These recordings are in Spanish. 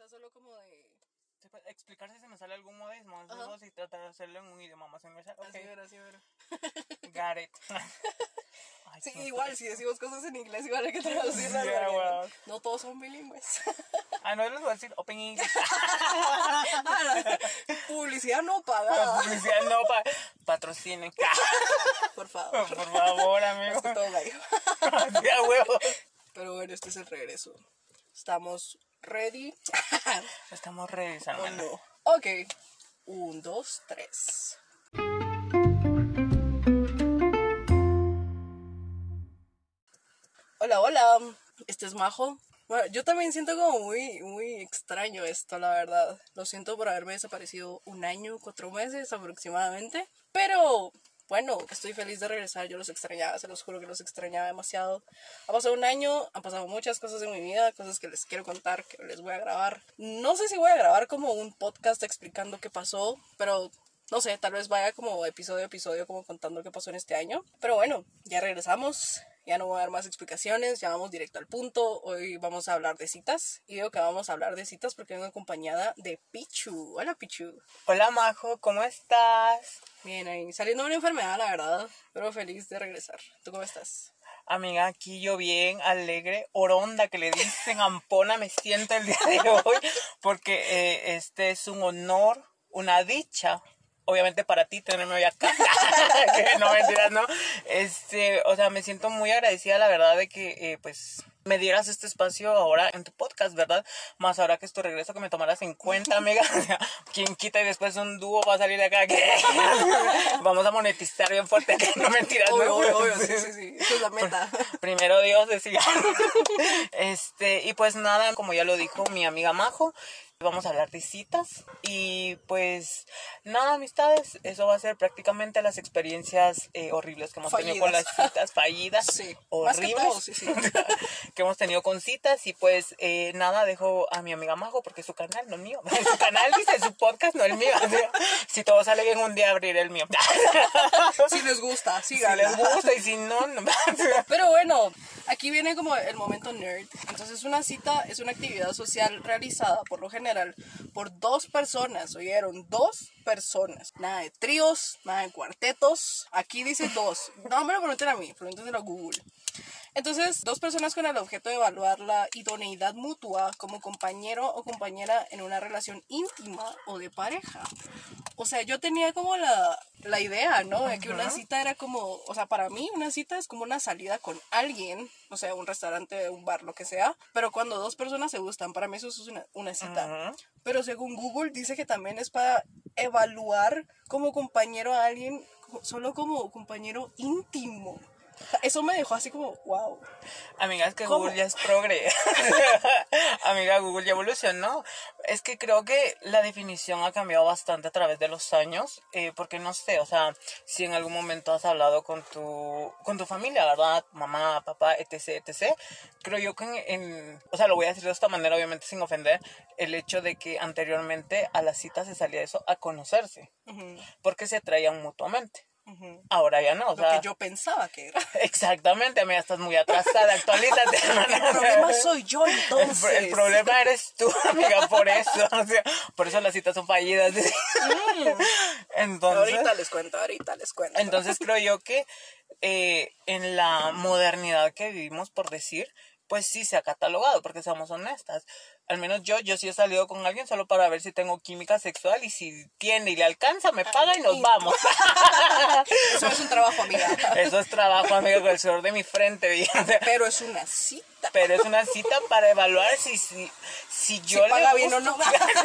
sea, solo como de... Pues, Explicar si se me sale algún modismo, entonces y tratar de hacerlo en un idioma más universal. Ok, Así ver, así ver. got it. Ay, Sí, no igual, si decimos cosas en inglés, igual hay que traducirlas. Well. No todos son bilingües. Ah, no les voy a decir Open English. Publicidad no La pagada. publicidad no pa patrocinen. Por favor. Por favor, amigo. Todo gallo. Pero bueno, este es el regreso. Estamos ready. Estamos revisando. ¿O no? Ok. Un, dos, tres. Hola, hola. Este es Majo. Bueno, yo también siento como muy, muy extraño esto, la verdad. Lo siento por haberme desaparecido un año, cuatro meses aproximadamente. Pero bueno, estoy feliz de regresar. Yo los extrañaba, se los juro que los extrañaba demasiado. Ha pasado un año, han pasado muchas cosas en mi vida, cosas que les quiero contar, que les voy a grabar. No sé si voy a grabar como un podcast explicando qué pasó, pero no sé, tal vez vaya como episodio a episodio como contando qué pasó en este año. Pero bueno, ya regresamos. Ya no voy a dar más explicaciones, ya vamos directo al punto. Hoy vamos a hablar de citas. Y digo que vamos a hablar de citas porque vengo acompañada de Pichu. Hola Pichu. Hola, Majo, ¿cómo estás? Bien, ahí saliendo de una enfermedad, la verdad, pero feliz de regresar. ¿Tú cómo estás? Amiga, aquí yo bien, alegre, oronda que le dicen, ampona me siento el día de hoy, porque eh, este es un honor, una dicha, obviamente para ti tenerme hoy acá, que no mentiras, ¿no? Este, o sea, me siento muy agradecida, la verdad, de que, eh, pues, me dieras este espacio ahora en tu podcast, ¿verdad? Más ahora que es tu regreso, que me tomaras en cuenta, amiga. O sea, quien quita y después un dúo va a salir de acá. que Vamos a monetizar bien fuerte. No mentiras, Obvio, ¿no? obvio, obvio, sí, sí, sí. Esa es la meta. Primero Dios decía. Este, y pues nada, como ya lo dijo mi amiga Majo, vamos a hablar de citas. Y pues nada, amistades, eso va a ser prácticamente las experiencias eh, horribles que hemos tenido con las Fallidas. citas, fallidas, Sí, más que horribles, todo, sí, sí. que hemos tenido con citas. Y pues eh, nada, dejo a mi amiga Majo porque su canal, no el mío. Su canal dice su podcast, no el mío. O sea, si todo sale bien, un día abriré el mío. Si les gusta, si síganla. les gusta y si no, no. Pero bueno, aquí viene como el momento nerd. Entonces una cita es una actividad social realizada por lo general por dos personas, oyeron, dos personas. Nada de tríos, nada de cuartetos. Aquí dice dos. No me lo pregunten a mí, pregúntenselo a Google. Entonces, dos personas con el objeto de evaluar la idoneidad mutua como compañero o compañera en una relación íntima o de pareja. O sea, yo tenía como la, la idea, ¿no? De que una cita era como, o sea, para mí una cita es como una salida con alguien, o sea, un restaurante, un bar, lo que sea, pero cuando dos personas se gustan, para mí eso es una, una cita. Pero según Google dice que también es para evaluar como compañero a alguien, solo como compañero íntimo. Eso me dejó así como, wow. Amiga, es que ¿Cómo? Google ya es progre. Amiga, Google ya evolucionó. Es que creo que la definición ha cambiado bastante a través de los años, eh, porque no sé, o sea, si en algún momento has hablado con tu, con tu familia, ¿verdad? Mamá, papá, etc., etc., creo yo que en, en- o sea, lo voy a decir de esta manera, obviamente sin ofender, el hecho de que anteriormente a la cita se salía eso a conocerse, porque se atraían mutuamente. Ahora ya no, o Lo sea, que yo pensaba que era. exactamente, amiga, estás muy atrasada, actualízate, hermana. El problema soy yo entonces. el problema eres tú, amiga, por eso. o sea, por eso las citas son fallidas. Entonces, Ahorita les cuento, ahorita les cuento. entonces creo yo que eh, en la modernidad que vivimos, por decir, pues sí se ha catalogado, porque seamos honestas. Al menos yo, yo sí he salido con alguien solo para ver si tengo química sexual y si tiene y le alcanza, me paga y nos vamos. Eso es un trabajo, amiga. Eso es trabajo, amigo, con el sudor de mi frente. Pero es una cita. Pero es una cita para evaluar si, si, si yo le paga bien o no.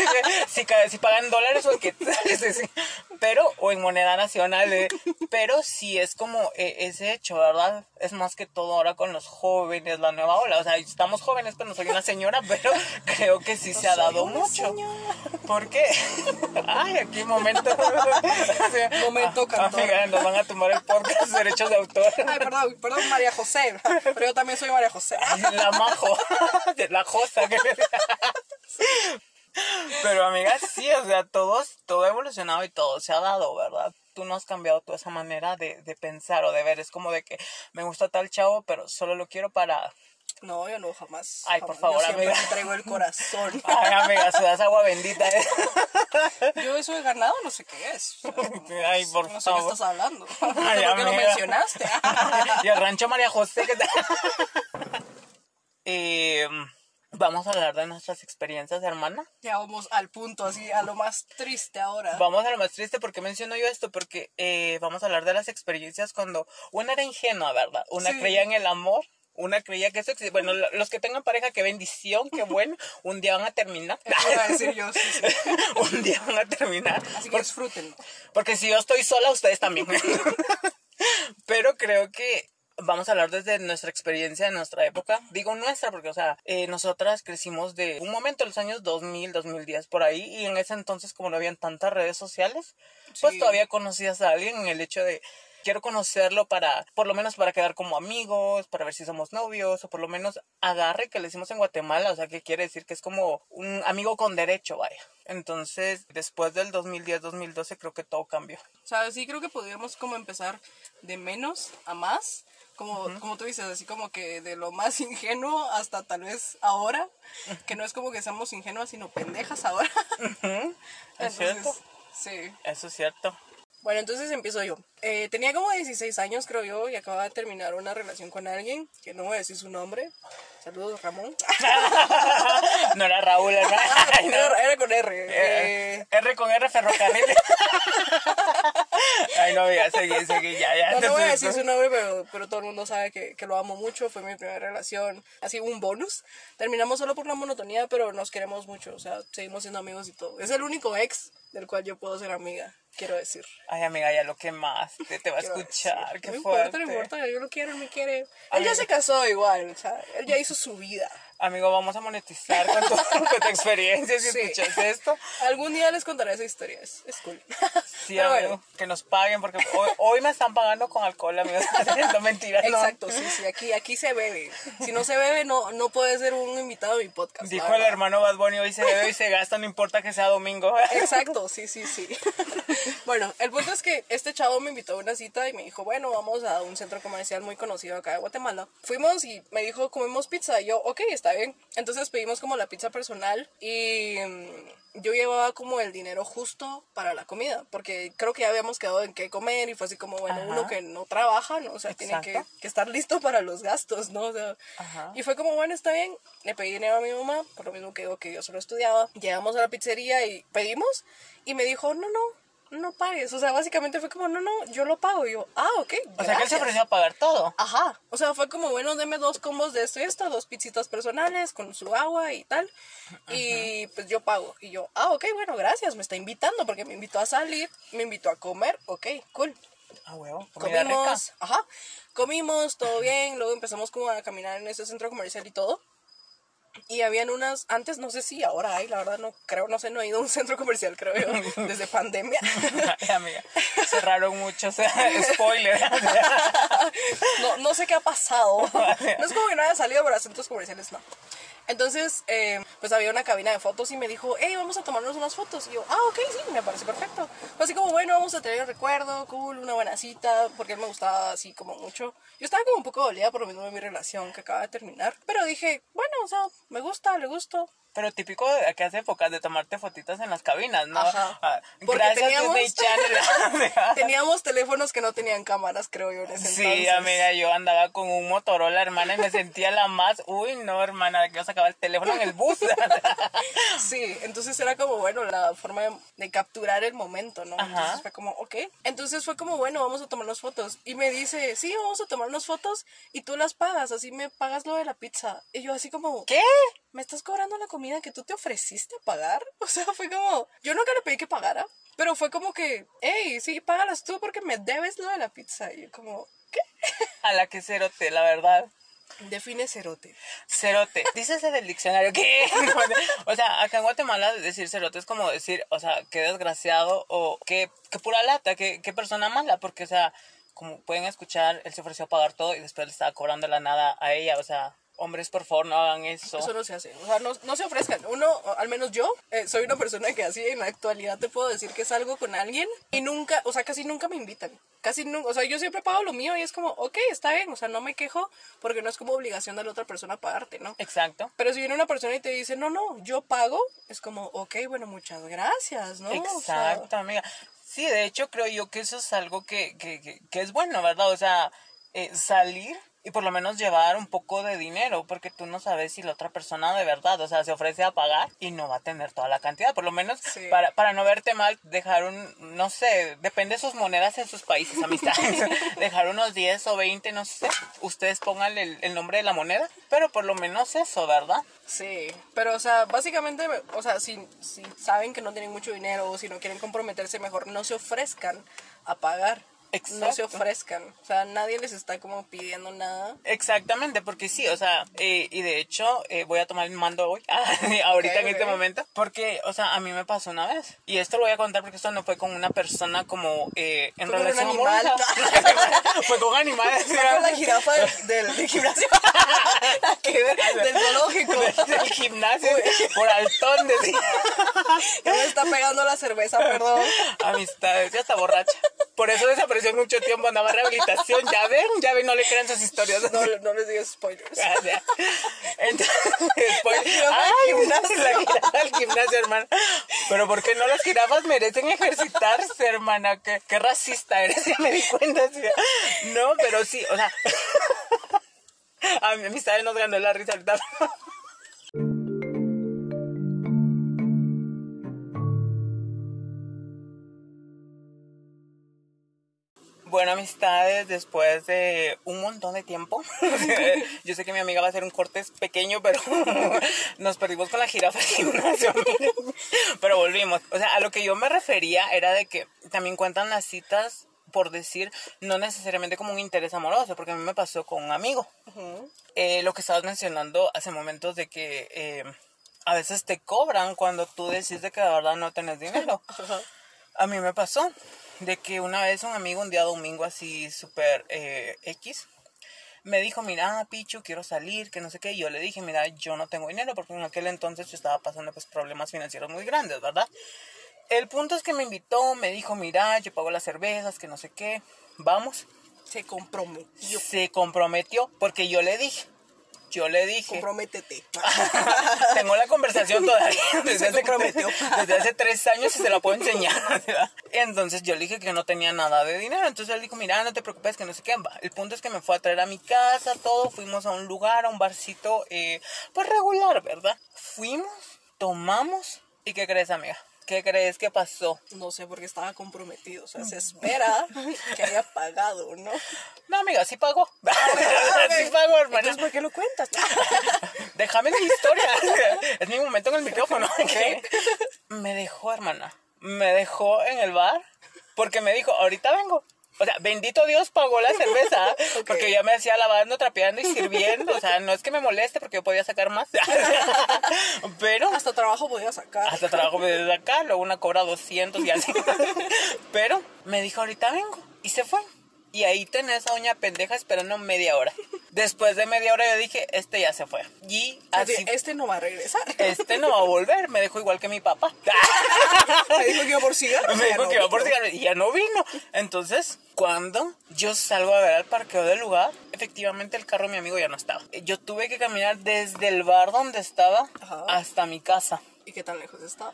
si, si pagan dólares o en qué pero o en moneda nacional eh. pero sí es como eh, ese hecho verdad es más que todo ahora con los jóvenes la nueva ola o sea estamos jóvenes pero no soy una señora pero creo que sí se ha dado mucho señora. porque ay aquí momento Momento cantor. Amiga, nos van a tomar el podcast derechos de autor Ay, perdón, perdón, María José. Pero yo también soy María José. La majo, de la josa. que- Pero amiga, sí, o sea, todos, todo ha evolucionado y todo se ha dado, ¿verdad? Tú no has cambiado toda esa manera de, de pensar o de ver. Es como de que me gusta tal chavo, pero solo lo quiero para No, yo no, jamás. Ay, por favor, yo siempre amiga. te traigo el corazón. Ay, amiga, sudas agua bendita. ¿eh? Yo eso de ganado no sé qué es. O sea, Ay, por no sé qué favor. estás hablando. Ay, ¿Por qué lo mencionaste? y el rancho María José. ¿qué tal? Eh, vamos a hablar de nuestras experiencias, hermana. ya vamos al punto, así, a lo más triste ahora. Vamos a lo más triste. ¿Por qué menciono yo esto? Porque eh, vamos a hablar de las experiencias cuando una era ingenua, ¿verdad? Una Sí. creía en el amor. Una creía que eso existe. Bueno, lo- los que tengan pareja, qué bendición, qué bueno. Un día van a terminar. A decir yo, sí, sí. Un día van a terminar. Así que disfrútenlo. Porque si yo estoy sola, ustedes también. Pero creo que vamos a hablar desde nuestra experiencia, de nuestra época. Digo nuestra porque, o sea, eh, nosotras crecimos de un momento, los años 2000, 2010, por ahí. Y en ese entonces, como no habían tantas redes sociales, pues Sí. todavía conocías a alguien en el hecho de... Quiero conocerlo para, por lo menos para quedar como amigos, para ver si somos novios, o por lo menos agarre que le hicimos en Guatemala, o sea, que quiere decir que es como un amigo con derecho, vaya. Entonces, después del 2010-2012 creo que todo cambió. O sea, sí creo que podríamos como empezar de menos a más. Como, como tú dices, así como que de lo más ingenuo hasta tal vez ahora. Que no es como que seamos ingenuas, sino pendejas ahora. ¿Es cierto? sí. Eso es cierto. Bueno, entonces empiezo yo. Eh, tenía como 16 años, creo yo, y acababa de terminar una relación con alguien, que no voy a decir su nombre. Saludos, Ramón. No era Raúl, no. era, era con R. Eh, Eh, R con R, ferrocarril. Ay, no, ya, seguí, seguí, ya, ya. no, no voy a decir su nombre, pero, pero todo el mundo sabe que, que lo amo mucho. Fue mi primera relación. Así un bonus. Terminamos solo por la monotonía, pero nos queremos mucho. O sea, seguimos siendo amigos y todo. Es el único ex del cual yo puedo ser amiga, quiero decir. Ay, amiga, ya lo que más te, va a Quiero escuchar. Qué no fuerte. importa, no importa. Yo lo quiero, él me quiere. Él ya se casó igual. O sea, él ya hizo su vida. Amigo, vamos a monetizar con tu, con tu experiencia si Sí. escuchas esto. Algún día les contaré esa historia. Es, es cool. Sí, Pero amigo, bueno. que nos paguen porque hoy, hoy me están pagando con alcohol, amigos. No mentiras, no. Exacto, sí, sí, aquí, aquí se bebe. Si no se bebe, no, no puede ser un invitado a mi podcast. Dijo el hermano Bad Bunny, hoy se bebe y se gasta, no importa que sea domingo. Exacto, sí, sí, sí. Bueno, el punto es que este chavo me invitó a una cita y me dijo, bueno, vamos a un centro comercial muy conocido acá de Guatemala. Fuimos y me dijo, comemos pizza. Y yo, ok, está bien. Entonces pedimos como la pizza personal y mm, yo llevaba como el dinero justo para la comida, porque creo que ya habíamos quedado en qué comer y fue así como, bueno, Ajá. uno que no trabaja, ¿no? O sea, tiene que, estar listo para los gastos, ¿no? O sea, y fue como, bueno, está bien. Le pedí dinero a mi mamá, por lo mismo que digo que yo solo estudiaba. Llegamos a la pizzería y pedimos. Y me dijo, no, no, no pagues. O sea, básicamente fue como, no, no, yo lo pago. Y yo, ah, ok. O sea que él se gracias". ofreció a pagar todo. Ajá. O sea, fue como, bueno, deme dos combos de esto y esto, dos pizzitas personales con su agua y tal. Y pues yo pago. Y yo, ah, ok, bueno, gracias. Me está invitando porque me invitó a salir, me invitó a comer. Ok, cool. Ah, huevo, comida rica. Comimos, ajá, comimos, todo bien, luego empezamos como a caminar en ese centro comercial y todo. Y habían unas, antes no sé si ahora hay, la verdad no creo, no sé, no he ido a un centro comercial, creo yo, desde pandemia. Ay, amiga, cerraron mucho, o sea, spoiler. no, no sé qué ha pasado. No es como que no haya salido para centros comerciales, no. Entonces, eh, pues había una cabina de fotos y me dijo, hey, vamos a tomarnos unas fotos. Y yo, ah, ok, sí, me parece perfecto. Fue así como, bueno, vamos a tener el recuerdo, cool, una buena cita, porque él me gustaba así como mucho. Yo estaba como un poco dolida por lo mismo de mi relación que acaba de terminar. Pero dije, bueno, o sea, me gusta, le gusto. Pero típico de aquellas épocas de tomarte fotitas en las cabinas, ¿no? Ajá. Ah, Porque Gracias teníamos- Disney Channel. Teníamos teléfonos que no tenían cámaras, creo yo, en ese Sí, entonces. amiga, yo andaba con un Motorola, hermana, y me sentía la más. Uy, no, hermana, que yo sacaba el teléfono en el bus. Sí, entonces era como, bueno, la forma de, de capturar el momento, ¿no? Ajá. Entonces fue como, ok. Entonces fue como, bueno, vamos a tomarnos fotos. Y me dice, sí, vamos a tomarnos fotos y tú las pagas, así me pagas lo de la pizza. Y yo así como, ¿Qué? ¿Me estás cobrando la comida que tú te ofreciste a pagar? O sea, fue como, yo nunca le pedí que pagara, pero fue como que, hey, sí, págalas tú porque me debes lo de la pizza. Y yo como, ¿qué? A la que cerote, la verdad. Define cerote. Cerote. Dícese del diccionario. ¿Qué? o sea, acá en Guatemala decir cerote es como decir, o sea, qué desgraciado o qué, qué pura lata, qué, qué persona mala, porque, o sea, como pueden escuchar, él se ofreció a pagar todo y después le estaba cobrando la nada a ella, o sea, Hombres, por favor, no hagan eso. Eso no se hace. O sea, no, no se ofrezcan. Uno, al menos yo, eh, soy una persona que así en la actualidad te puedo decir que salgo con alguien y nunca, o sea, casi nunca me invitan. Casi nunca, o sea, yo siempre pago lo mío y es como, ok, está bien, o sea, no me quejo porque no es como obligación de la otra persona pagarte, ¿no? Exacto. Pero si viene una persona y te dice, no, no, yo pago, es como, ok, bueno, muchas gracias, ¿no? O sea, Exacto, amiga. Sí, de hecho creo yo que eso es algo que, que, que, que es bueno, ¿verdad? O sea, eh, salir y por lo menos llevar un poco de dinero, porque tú no sabes si la otra persona de verdad, o sea, se ofrece a pagar y no va a tener toda la cantidad. Por lo menos Sí. para, para no verte mal, dejar un, no sé, depende de sus monedas en sus países, amistades. dejar unos 10 o 20, no sé. Ustedes pongan el, el nombre de la moneda, pero por lo menos eso, ¿verdad? Sí, pero o sea, básicamente, o sea, si, si saben que no tienen mucho dinero o si no quieren comprometerse, mejor no se ofrezcan a pagar. No se ofrezcan. O sea, nadie les está como pidiendo nada. Exactamente, porque sí, o sea, eh, y de hecho eh, voy a tomar el mando hoy, ahorita Ok, en este momento, porque, o sea, a mí me pasó una vez, y esto lo voy a contar porque esto no fue con una persona como eh, en Fue con un relación animal. fue con animales. Fue con la jirafa del, del, del gimnasio. Del zoológico. del gimnasio, por altón, decía. Ya me está pegando la cerveza, perdón. Amistades, ya está borracha. Por eso desapareció mucho tiempo, andaba en rehabilitación. Ya ven, ya ven, no le crean sus historias. No, no les digas spoilers. Ah, ya. Entonces, al ay, gimnasio. la jirafa al gimnasio, hermana. Pero ¿por qué no las jirafas merecen ejercitarse, hermana? Qué, qué racista eres, ya me di cuenta. No, pero sí, o sea. A mi amistad nos ganó la risa ahorita. Bueno, amistades, después de un montón de tiempo, yo sé que mi amiga va a hacer un corte pequeño, pero nos perdimos con la jirafa al gimnasio, pero volvimos. O sea, a lo que yo me refería era de que también cuentan las citas, por decir, no necesariamente como un interés amoroso, porque a mí me pasó con un amigo. Eh, lo que estabas mencionando hace momentos de que eh, a veces te cobran cuando tú decides de que de verdad no tenés dinero. A mí me pasó de que una vez un amigo, un día domingo así súper eh, X, me dijo, mira, Pichu, quiero salir, que no sé qué. Y yo le dije, mira, yo no tengo dinero porque en aquel entonces yo estaba pasando pues problemas financieros muy grandes, ¿verdad? El punto es que me invitó, me dijo, mira, yo pago las cervezas, que no sé qué, vamos. Se comprometió. Se comprometió porque yo le dije, yo le dije, Comprométete. tengo la conversación todavía desde Se hace, desde hace tres años y se la puedo enseñar. Entonces yo le dije que no tenía nada de dinero. Entonces él dijo, mira, no te preocupes, que no sé qué. Va. El punto es que me fue a traer a mi casa, todo. Fuimos a un lugar, a un barcito, eh, pues regular, ¿verdad? Fuimos, tomamos. ¿Y qué crees, amiga? ¿Qué crees que pasó? No sé por qué estaba comprometido. O sea, se espera que haya pagado, ¿no? No, amiga, sí pagó. sí pagó, hermana. Entonces, ¿por qué lo cuentas? Déjame mi historia. Es mi momento en el micrófono. Me dejó, hermana. Me dejó en el bar porque me dijo, ahorita vengo. O sea, bendito Dios pagó la cerveza. Porque ya me hacía lavando, trapeando y sirviendo. O sea, no es que me moleste porque yo podía sacar más. Pero Hasta trabajo podía sacar. hasta trabajo desde acá, luego una cobra 200 y así. Pero me dijo, ahorita vengo. Y se fue. Y ahí tenés a doña pendeja esperando media hora. Después de media hora yo dije, este ya se fue. Y Así, este no va a regresar. este no va a volver. Me dejó igual que mi papá. Me dijo que iba por cigarros. Me dijo no que iba por cigarros y ya no vino. Entonces, cuando yo salgo a ver al parqueo del lugar, efectivamente el carro de mi amigo ya no estaba. Yo tuve que caminar desde el bar donde estaba Ajá. hasta mi casa. ¿Y qué tan lejos estaba?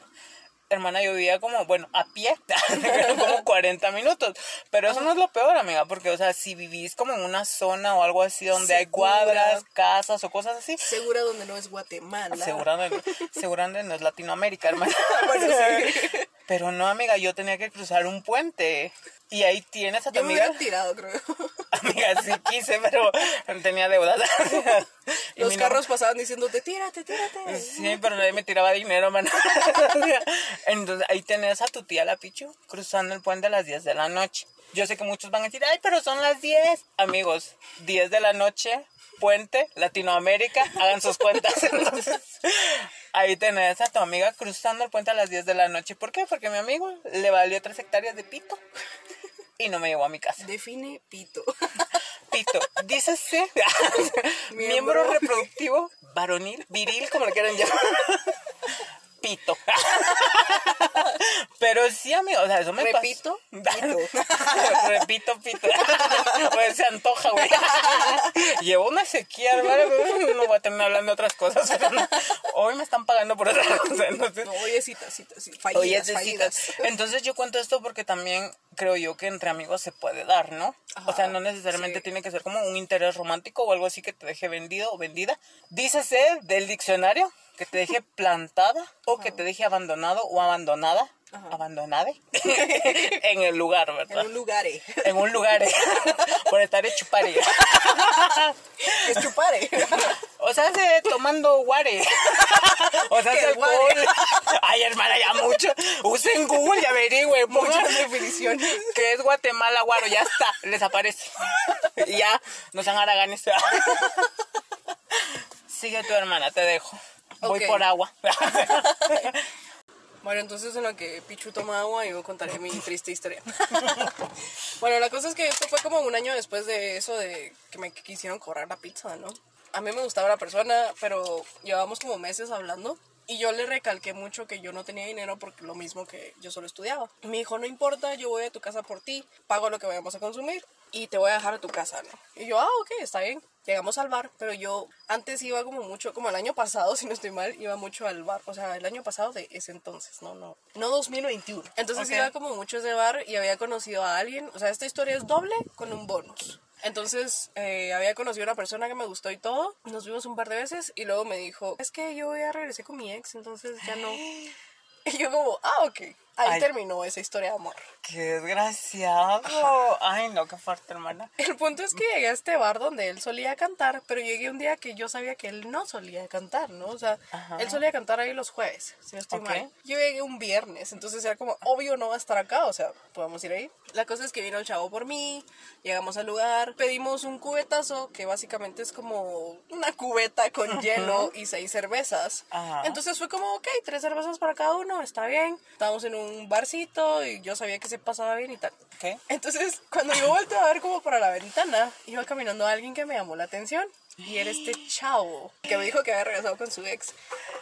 Hermana, yo vivía como, bueno, a pie, como 40 minutos. Pero eso no es lo peor, amiga, porque, o sea, si vivís como en una zona o algo así donde hay Segura. cuadras, casas o cosas así, Segura donde no es Guatemala. seguramente, seguramente no es Latinoamérica, hermana. Bueno, sí. Pero no, amiga, yo tenía que cruzar un puente. Y ahí tienes a tu Yo me amiga. hubiera tirado, creo. Amiga, sí quise, pero tenía deudas. Los carros pasaban diciéndote, tírate, tírate. Sí, pero nadie me tiraba dinero, man. Entonces ahí tenés a tu tía la Pichu cruzando el puente a las 10 de la noche. Yo sé que muchos van a decir, ay, pero son las 10. Amigos, 10 de la noche, puente, Latinoamérica, hagan sus cuentas. Entonces, ahí tenés a tu amiga cruzando el puente a las 10 de la noche. ¿Por qué? Porque mi amigo le valió 3 hectáreas de pito y no me llevó a mi casa. Define pito. repito, dícese miembro reproductivo varonil, viril, como le quieran llamar. Pito. Pero sí, amigo, o sea, eso me pasa. Repito, pito. Repito, pito. Pues se antoja, güey. Llevo una sequía, hermano. No voy a terminar hablando de otras cosas. Hoy me están pagando por otra cosa. Entonces, No, oye, citas, citas, sí, fallidas, Oye, fallidas. Entonces yo cuento esto porque también creo yo que entre amigos se puede dar, ¿no? O sea, no necesariamente sí. tiene que ser como un interés romántico o algo así que te deje vendido o vendida. Dícese del diccionario que te deje plantada o que te deje abandonado o abandonada. Abandonade en el lugar, En ¿verdad? un lugar, eh. En un lugar por estar hecho pare. Es chupare. O sea, se tomando guare. O sea, ¿Qué se alcohol. Ay, hermana, ya mucho. Usen Google y averigüen. Muchas definiciones. que es Guatemala, guaro. Ya está, les aparece. Y ya, no sean haraganes. Sigue tu hermana, te dejo. Voy por agua. Bueno, entonces en lo que Pichu toma agua, yo contaré mi triste historia. bueno, la cosa es que esto fue como un año después de eso de que me quisieron cobrar la pizza, ¿no? A mí me gustaba la persona, pero llevábamos como meses hablando. Y yo le recalqué mucho que yo no tenía dinero porque lo mismo que yo solo estudiaba. Me dijo, no importa, yo voy a tu casa por ti, pago lo que vayamos a consumir y te voy a dejar a tu casa, ¿no? Y yo, ah, ok, está bien. Llegamos al bar, pero yo antes iba como mucho, como el año pasado, si no estoy mal, iba mucho al bar. O sea, el año pasado de ese entonces, no, no, no 2021. Entonces Ok. iba como mucho a ese bar y había conocido a alguien. O sea, esta historia es doble con un bonus. Entonces eh, había conocido a una persona que me gustó y todo. Nos vimos un par de veces y luego me dijo, es que yo ya regresé con mi ex, entonces ya no. Y yo como, ah, ok. Ahí Ay. terminó esa historia de amor. Qué desgraciado. Ay, no, qué fuerte, hermana. El punto es que llegué a este bar donde él solía cantar, pero llegué un día que yo sabía que él no solía cantar, ¿no? O sea, Ajá. él solía cantar ahí los jueves, si no estoy Ok. mal. Yo llegué un viernes, entonces era como, obvio no va a estar acá, o sea, podemos ir ahí. La cosa es que vino el chavo por mí, llegamos al lugar, pedimos un cubetazo, que básicamente es como una cubeta con hielo y seis cervezas. Ajá. Entonces fue como, ok, tres cervezas para cada uno, está bien. Estábamos en un barcito y yo sabía que se pasaba bien y tal. ¿Qué? Entonces, cuando yo volteé a ver como para la ventana, iba caminando alguien que me llamó la atención. Y era este chavo que me dijo que había regresado con su ex.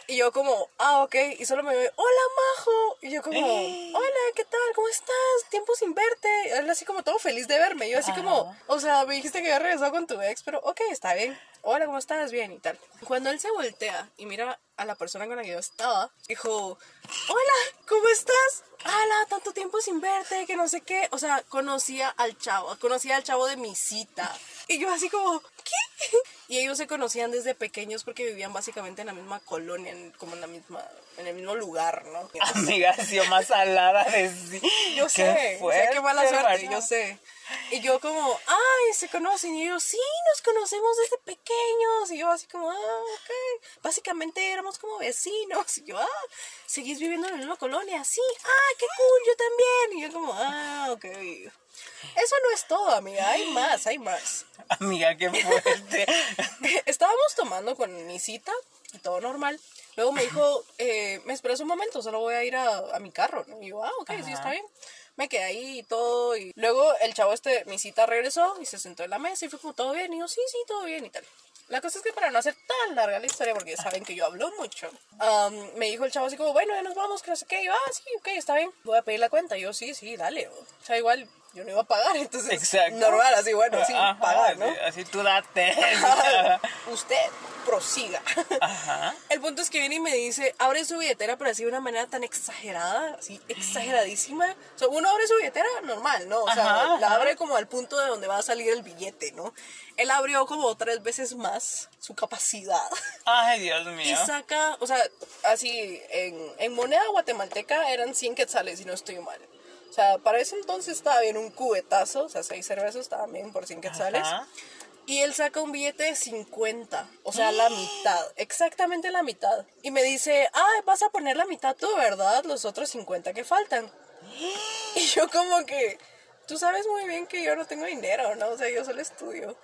Y yo como, ah, ok. Y solo me ve, hola, Majo. Y yo como, hola, ¿qué tal? ¿Cómo estás? Tiempo sin verte. Él así como todo feliz de verme. Y yo así como, o sea, me dijiste que había regresado con tu ex, pero ok, está bien. Hola, ¿cómo estás? Bien y tal. Cuando él se voltea y mira a la persona con la que yo estaba, dijo, hola, ¿cómo estás? Ala, tanto tiempo sin verte, que no sé qué. O sea, conocía al chavo, conocía al chavo de mi cita. Y yo así como, ¿qué? Y ellos se conocían desde pequeños porque vivían básicamente en la misma colonia, en- como en la misma, en el mismo lugar, ¿no? Amiga, ha sido más salada de sí. Yo Qué sé, o sea, qué mala fuerte, suerte, yo sé. Y yo como, ay, se conocen. Y ellos, sí, nos conocemos desde pequeños. Y yo así como, ah, ok. Básicamente éramos como vecinos. Y yo, ah, ¿seguís viviendo en la misma colonia? Sí, ah, qué cool, yo también. Y yo como, ah, ok. Eso no es todo, amiga, hay más, hay más. Amiga, qué fuerte. Estábamos tomando con mi cita y todo normal. Luego me dijo, eh, me esperas un momento, solo voy a ir a, a mi carro. Y yo, ah, ok, sí, está bien. Me quedé ahí y todo. Y luego el chavo este, mi cita regresó y se sentó en la mesa y fue como, ¿todo bien? Y yo, sí, sí, todo bien y tal. La cosa es que para no hacer tan larga la historia, porque saben que yo hablo mucho, am, me dijo el chavo así como, bueno, ya nos vamos, que no sé qué. Y yo, ah, sí, ok, está bien. Voy a pedir la cuenta. Y yo, sí, sí, dale. O sea, igual yo no iba a pagar, entonces Exacto. normal, así, bueno, sí, Ajá, pagar, ¿no? así- Así tú date. Usted prosiga. Ajá. El punto es que viene y me dice, abre su billetera, pero así de una manera tan exagerada, así exageradísima. O sea, uno abre su billetera normal, ¿no? O sea, Ajá, la abre como al punto de donde va a salir el billete, ¿no? Él abrió como tres veces más su capacidad. Ay, Dios Y mío. saca, o sea, así, en, en moneda guatemalteca eran 100 quetzales, si no estoy mal. O sea, para ese entonces estaba bien un cubetazo, o sea, seis cervezas estaban bien por 100 quetzales. Ajá. Y él saca un billete de 50, o sea, la mitad, exactamente la mitad. Y me dice, ah, vas a poner la mitad tú, ¿verdad? Los otros 50 que faltan. Y yo como que, tú sabes muy bien que yo no tengo dinero, ¿no? O sea, yo solo estudio.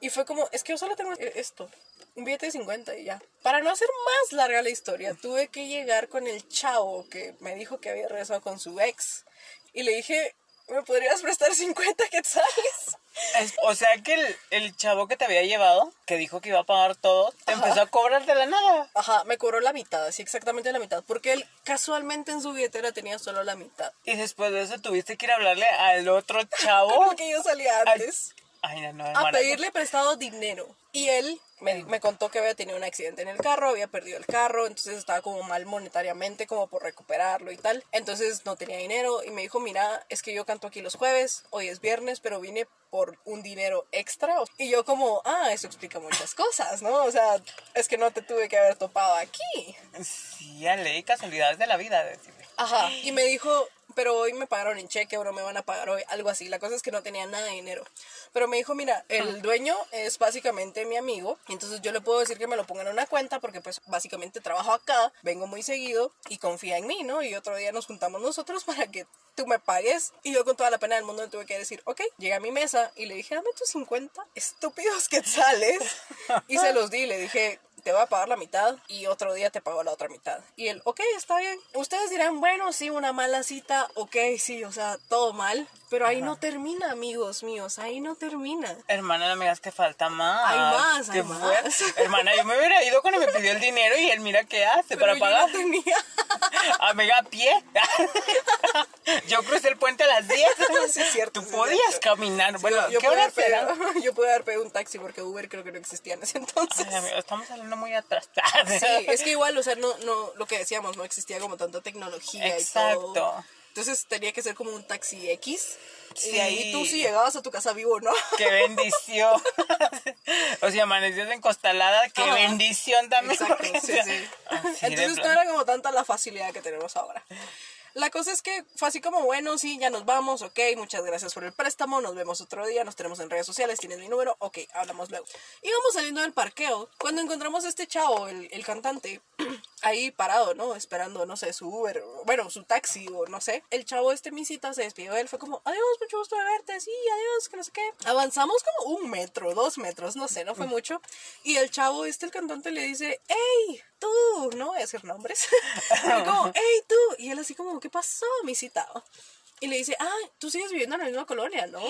Y fue como, es que yo solo tengo esto, un billete de 50 y ya. Para no hacer más larga la historia, tuve que llegar con el chavo que me dijo que había regresado con su ex. Y le dije, ¿me podrías prestar 50 quetzales? Es- o sea que el, el chavo que te había llevado, que dijo que iba a pagar todo, te Ajá. empezó a cobrar de la nada. Ajá, me cobró la mitad, así exactamente la mitad, porque él casualmente en su billetera tenía solo la mitad. Y después de eso tuviste que ir a hablarle al otro chavo. Porque yo salía antes Ay, no, no, a pedirle prestado dinero. Y él me, me contó que había tenido un accidente en el carro, había perdido el carro, entonces estaba como mal monetariamente, como por recuperarlo y tal. Entonces no tenía dinero y me dijo, mira, es que yo canto aquí los jueves, hoy es viernes, pero vine por un dinero extra. Y yo como, ah, eso explica muchas cosas, ¿no? O sea, es que no te tuve que haber topado aquí. Sí, a ley, casualidades de la vida. decirle. Ajá, y me dijo, pero hoy me pagaron en cheque o no me van a pagar hoy, algo así. La cosa es que no tenía nada de dinero. Pero me dijo, mira, el dueño es básicamente mi amigo, entonces yo le puedo decir que me lo pongan en una cuenta porque pues básicamente trabajo acá, vengo muy seguido y confía en mí, ¿no? Y otro día nos juntamos nosotros para que tú me pagues. Y yo con toda la pena del mundo le tuve que decir, ok, llegué a mi mesa y le dije, dame tus 50 estúpidos quetzales. Y se los di, le dije, te voy a pagar la mitad y otro día te pago la otra mitad. Y él, ok, está bien. Ustedes dirán, bueno, sí, una mala cita, ok, sí, o sea, todo mal. Pero ahí no termina, amigos míos, ahí no termina. Hermana, no me digas que falta más. Hay más, hay ¿Qué más. Hermana, yo me hubiera ido cuando me pidió el dinero y él mira qué hace Pero para yo pagar. no tenía. Amiga, a pie. yo crucé el puente a las 10. Sí, es cierto, Tú sí, podías cierto. caminar. Bueno, yo, ¿qué hora será? yo pude haber pedido un taxi porque Uber creo que no existía en ese entonces. Ay, amigo, estamos hablando muy atrás. Sí, es que igual, o sea, no, no, lo que decíamos, no existía como tanta tecnología y Exacto. Entonces tenía que ser como un taxi X. Sí. Y ahí tú sí llegabas a tu casa vivo, ¿no? Qué bendición. o sea, amanecías en Costalada, qué Ajá. bendición también. Exacto, sí, sea, Entonces no era como tanta la facilidad que tenemos ahora. La cosa es que fue así como, bueno, sí, ya nos vamos, ok, muchas gracias por el préstamo, nos vemos otro día, nos tenemos en redes sociales, tienes mi número, ok, hablamos luego. Íbamos saliendo del parqueo cuando encontramos a este chavo, el, el cantante, ahí parado, ¿no? Esperando, no sé, su Uber, bueno, su taxi o no sé. El chavo este misita se despidió de él, fue como, adiós, mucho gusto de verte, sí, adiós, que no sé qué. Avanzamos como un metro, dos metros, no sé, no fue mucho. Y el chavo este, el cantante, le dice, hey, tú, no voy a decir nombres. Pero como, hey, tú. Y él así como, ¿qué pasó, misita? Y le dice, ah, tú sigues viviendo en la misma colonia, ¿no?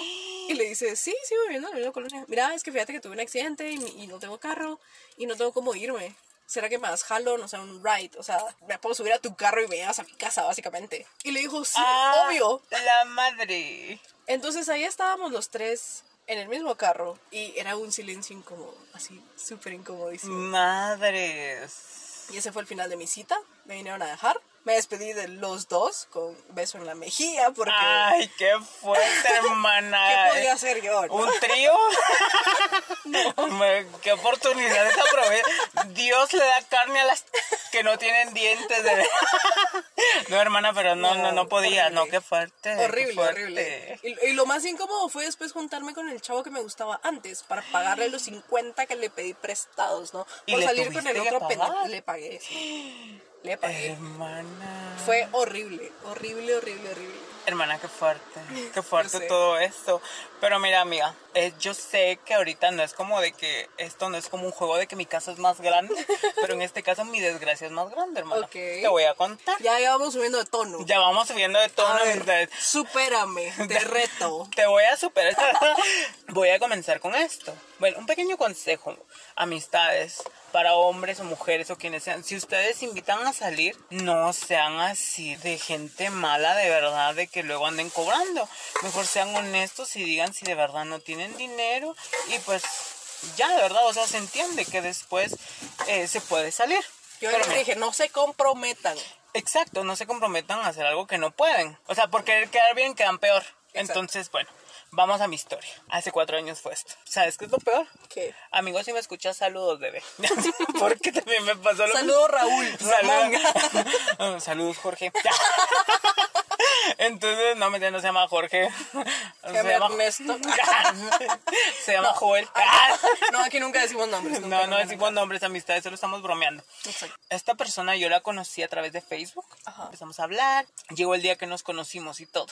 Y le dice, sí, sigo viviendo en la misma colonia. Mira, es que fíjate que tuve un accidente y, y no tengo carro y no tengo cómo irme. ¿Será que me das jalo? No sé, un ride. O sea, me puedo subir a tu carro y me llevas a mi casa, básicamente. Y le dijo, sí, Ah, obvio. La madre. Entonces ahí estábamos los tres en el mismo carro y era un silencio incómodo, así súper incomodísimo. Madres. Y ese fue el final de mi cita. Me vinieron a dejar. Me despedí de los dos con beso en la mejilla porque... Ay, qué fuerte, hermana. ¿Qué hacer yo? no? ¿Un trío? Qué oportunidad esa Dios le da carne a las que no tienen dientes. de- No, hermana, pero no, no, no, podía. horrible. No, qué fuerte. qué Horrible, fuerte. horrible. Y, y lo más incómodo fue después juntarme con el chavo que me gustaba antes para pagarle los 50 que le pedí prestados, ¿no? ¿Y Por le salir con el otro pendejo. Le pagué, sí. Le pagué. Hermana. Fue horrible, horrible, horrible, horrible. Hermana, qué fuerte, qué fuerte sé. todo esto. Pero mira, amiga, eh, yo sé que ahorita no es como de que esto no es como un juego de que mi casa es más grande, pero en este caso mi desgracia es más grande, hermana. Ok. Te voy a contar. Ya, ya vamos subiendo de tono. Ya vamos subiendo de tono. A ver, amistades. supérame, te reto. Te voy a superar. voy a comenzar con esto. Bueno, un pequeño consejo, amistades, para hombres o mujeres o quienes sean. Si ustedes invitan a salir, no sean así de gente mala de verdad, de que luego anden cobrando. Mejor sean honestos y digan si de verdad no tienen dinero y pues ya de verdad, o sea, se entiende que después eh, se puede salir. Yo les dije, no se comprometan. Exacto, no se comprometan a hacer algo que no pueden. O sea, por querer quedar bien quedan peor. Entonces, bueno, vamos a mi historia. Hace cuatro años fue esto. ¿Sabes qué es lo peor? ¿Qué? Amigos, si me escuchas, saludos, bebé. Porque también me pasó lo Saludos, Raúl. Saludos, Saludos, Jorge. Entonces, no, mentira, no se llama Jorge. Se llama Ernesto. Se llama Joel. No, aquí nunca decimos nombres. nunca, No, no nunca, decimos nombres, amistades, solo estamos bromeando. Exacto. Esta persona yo la conocí a través de Facebook. Ajá. Empezamos a hablar. Llegó el día que nos conocimos y todo.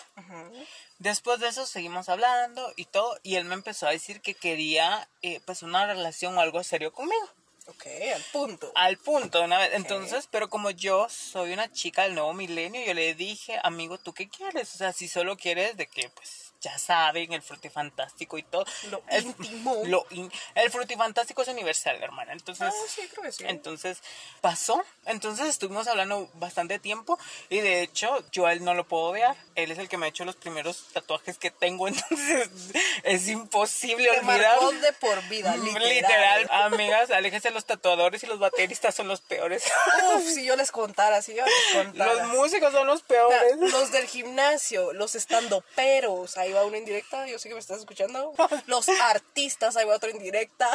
Después de eso seguimos hablando y todo. Y él me empezó a decir que quería eh, pues una relación o algo serio conmigo. Ok, al punto. Al punto, una vez. Entonces, pero como yo soy una chica del nuevo milenio, yo le dije, amigo, ¿tú qué quieres? O sea, si solo quieres de que, pues, ya saben, el frutifantástico y todo. Lo el, íntimo. Lo in- el frutifantástico es universal, hermana. Entonces, Ah, sí, creo que sí. entonces pasó. Entonces estuvimos hablando bastante tiempo y de hecho yo a él no lo puedo odiar. Él es el que me ha hecho los primeros tatuajes que tengo, entonces es imposible Te olvidar. de por vida, literal. Literal, amigas, aléjense los tatuadores y los bateristas son los peores. Uf, si yo les contara, si yo les contara. los músicos son los peores. los del gimnasio, los estandoperos, ahí va una indirecta, yo sé que me estás escuchando. Los artistas, ahí va otra indirecta.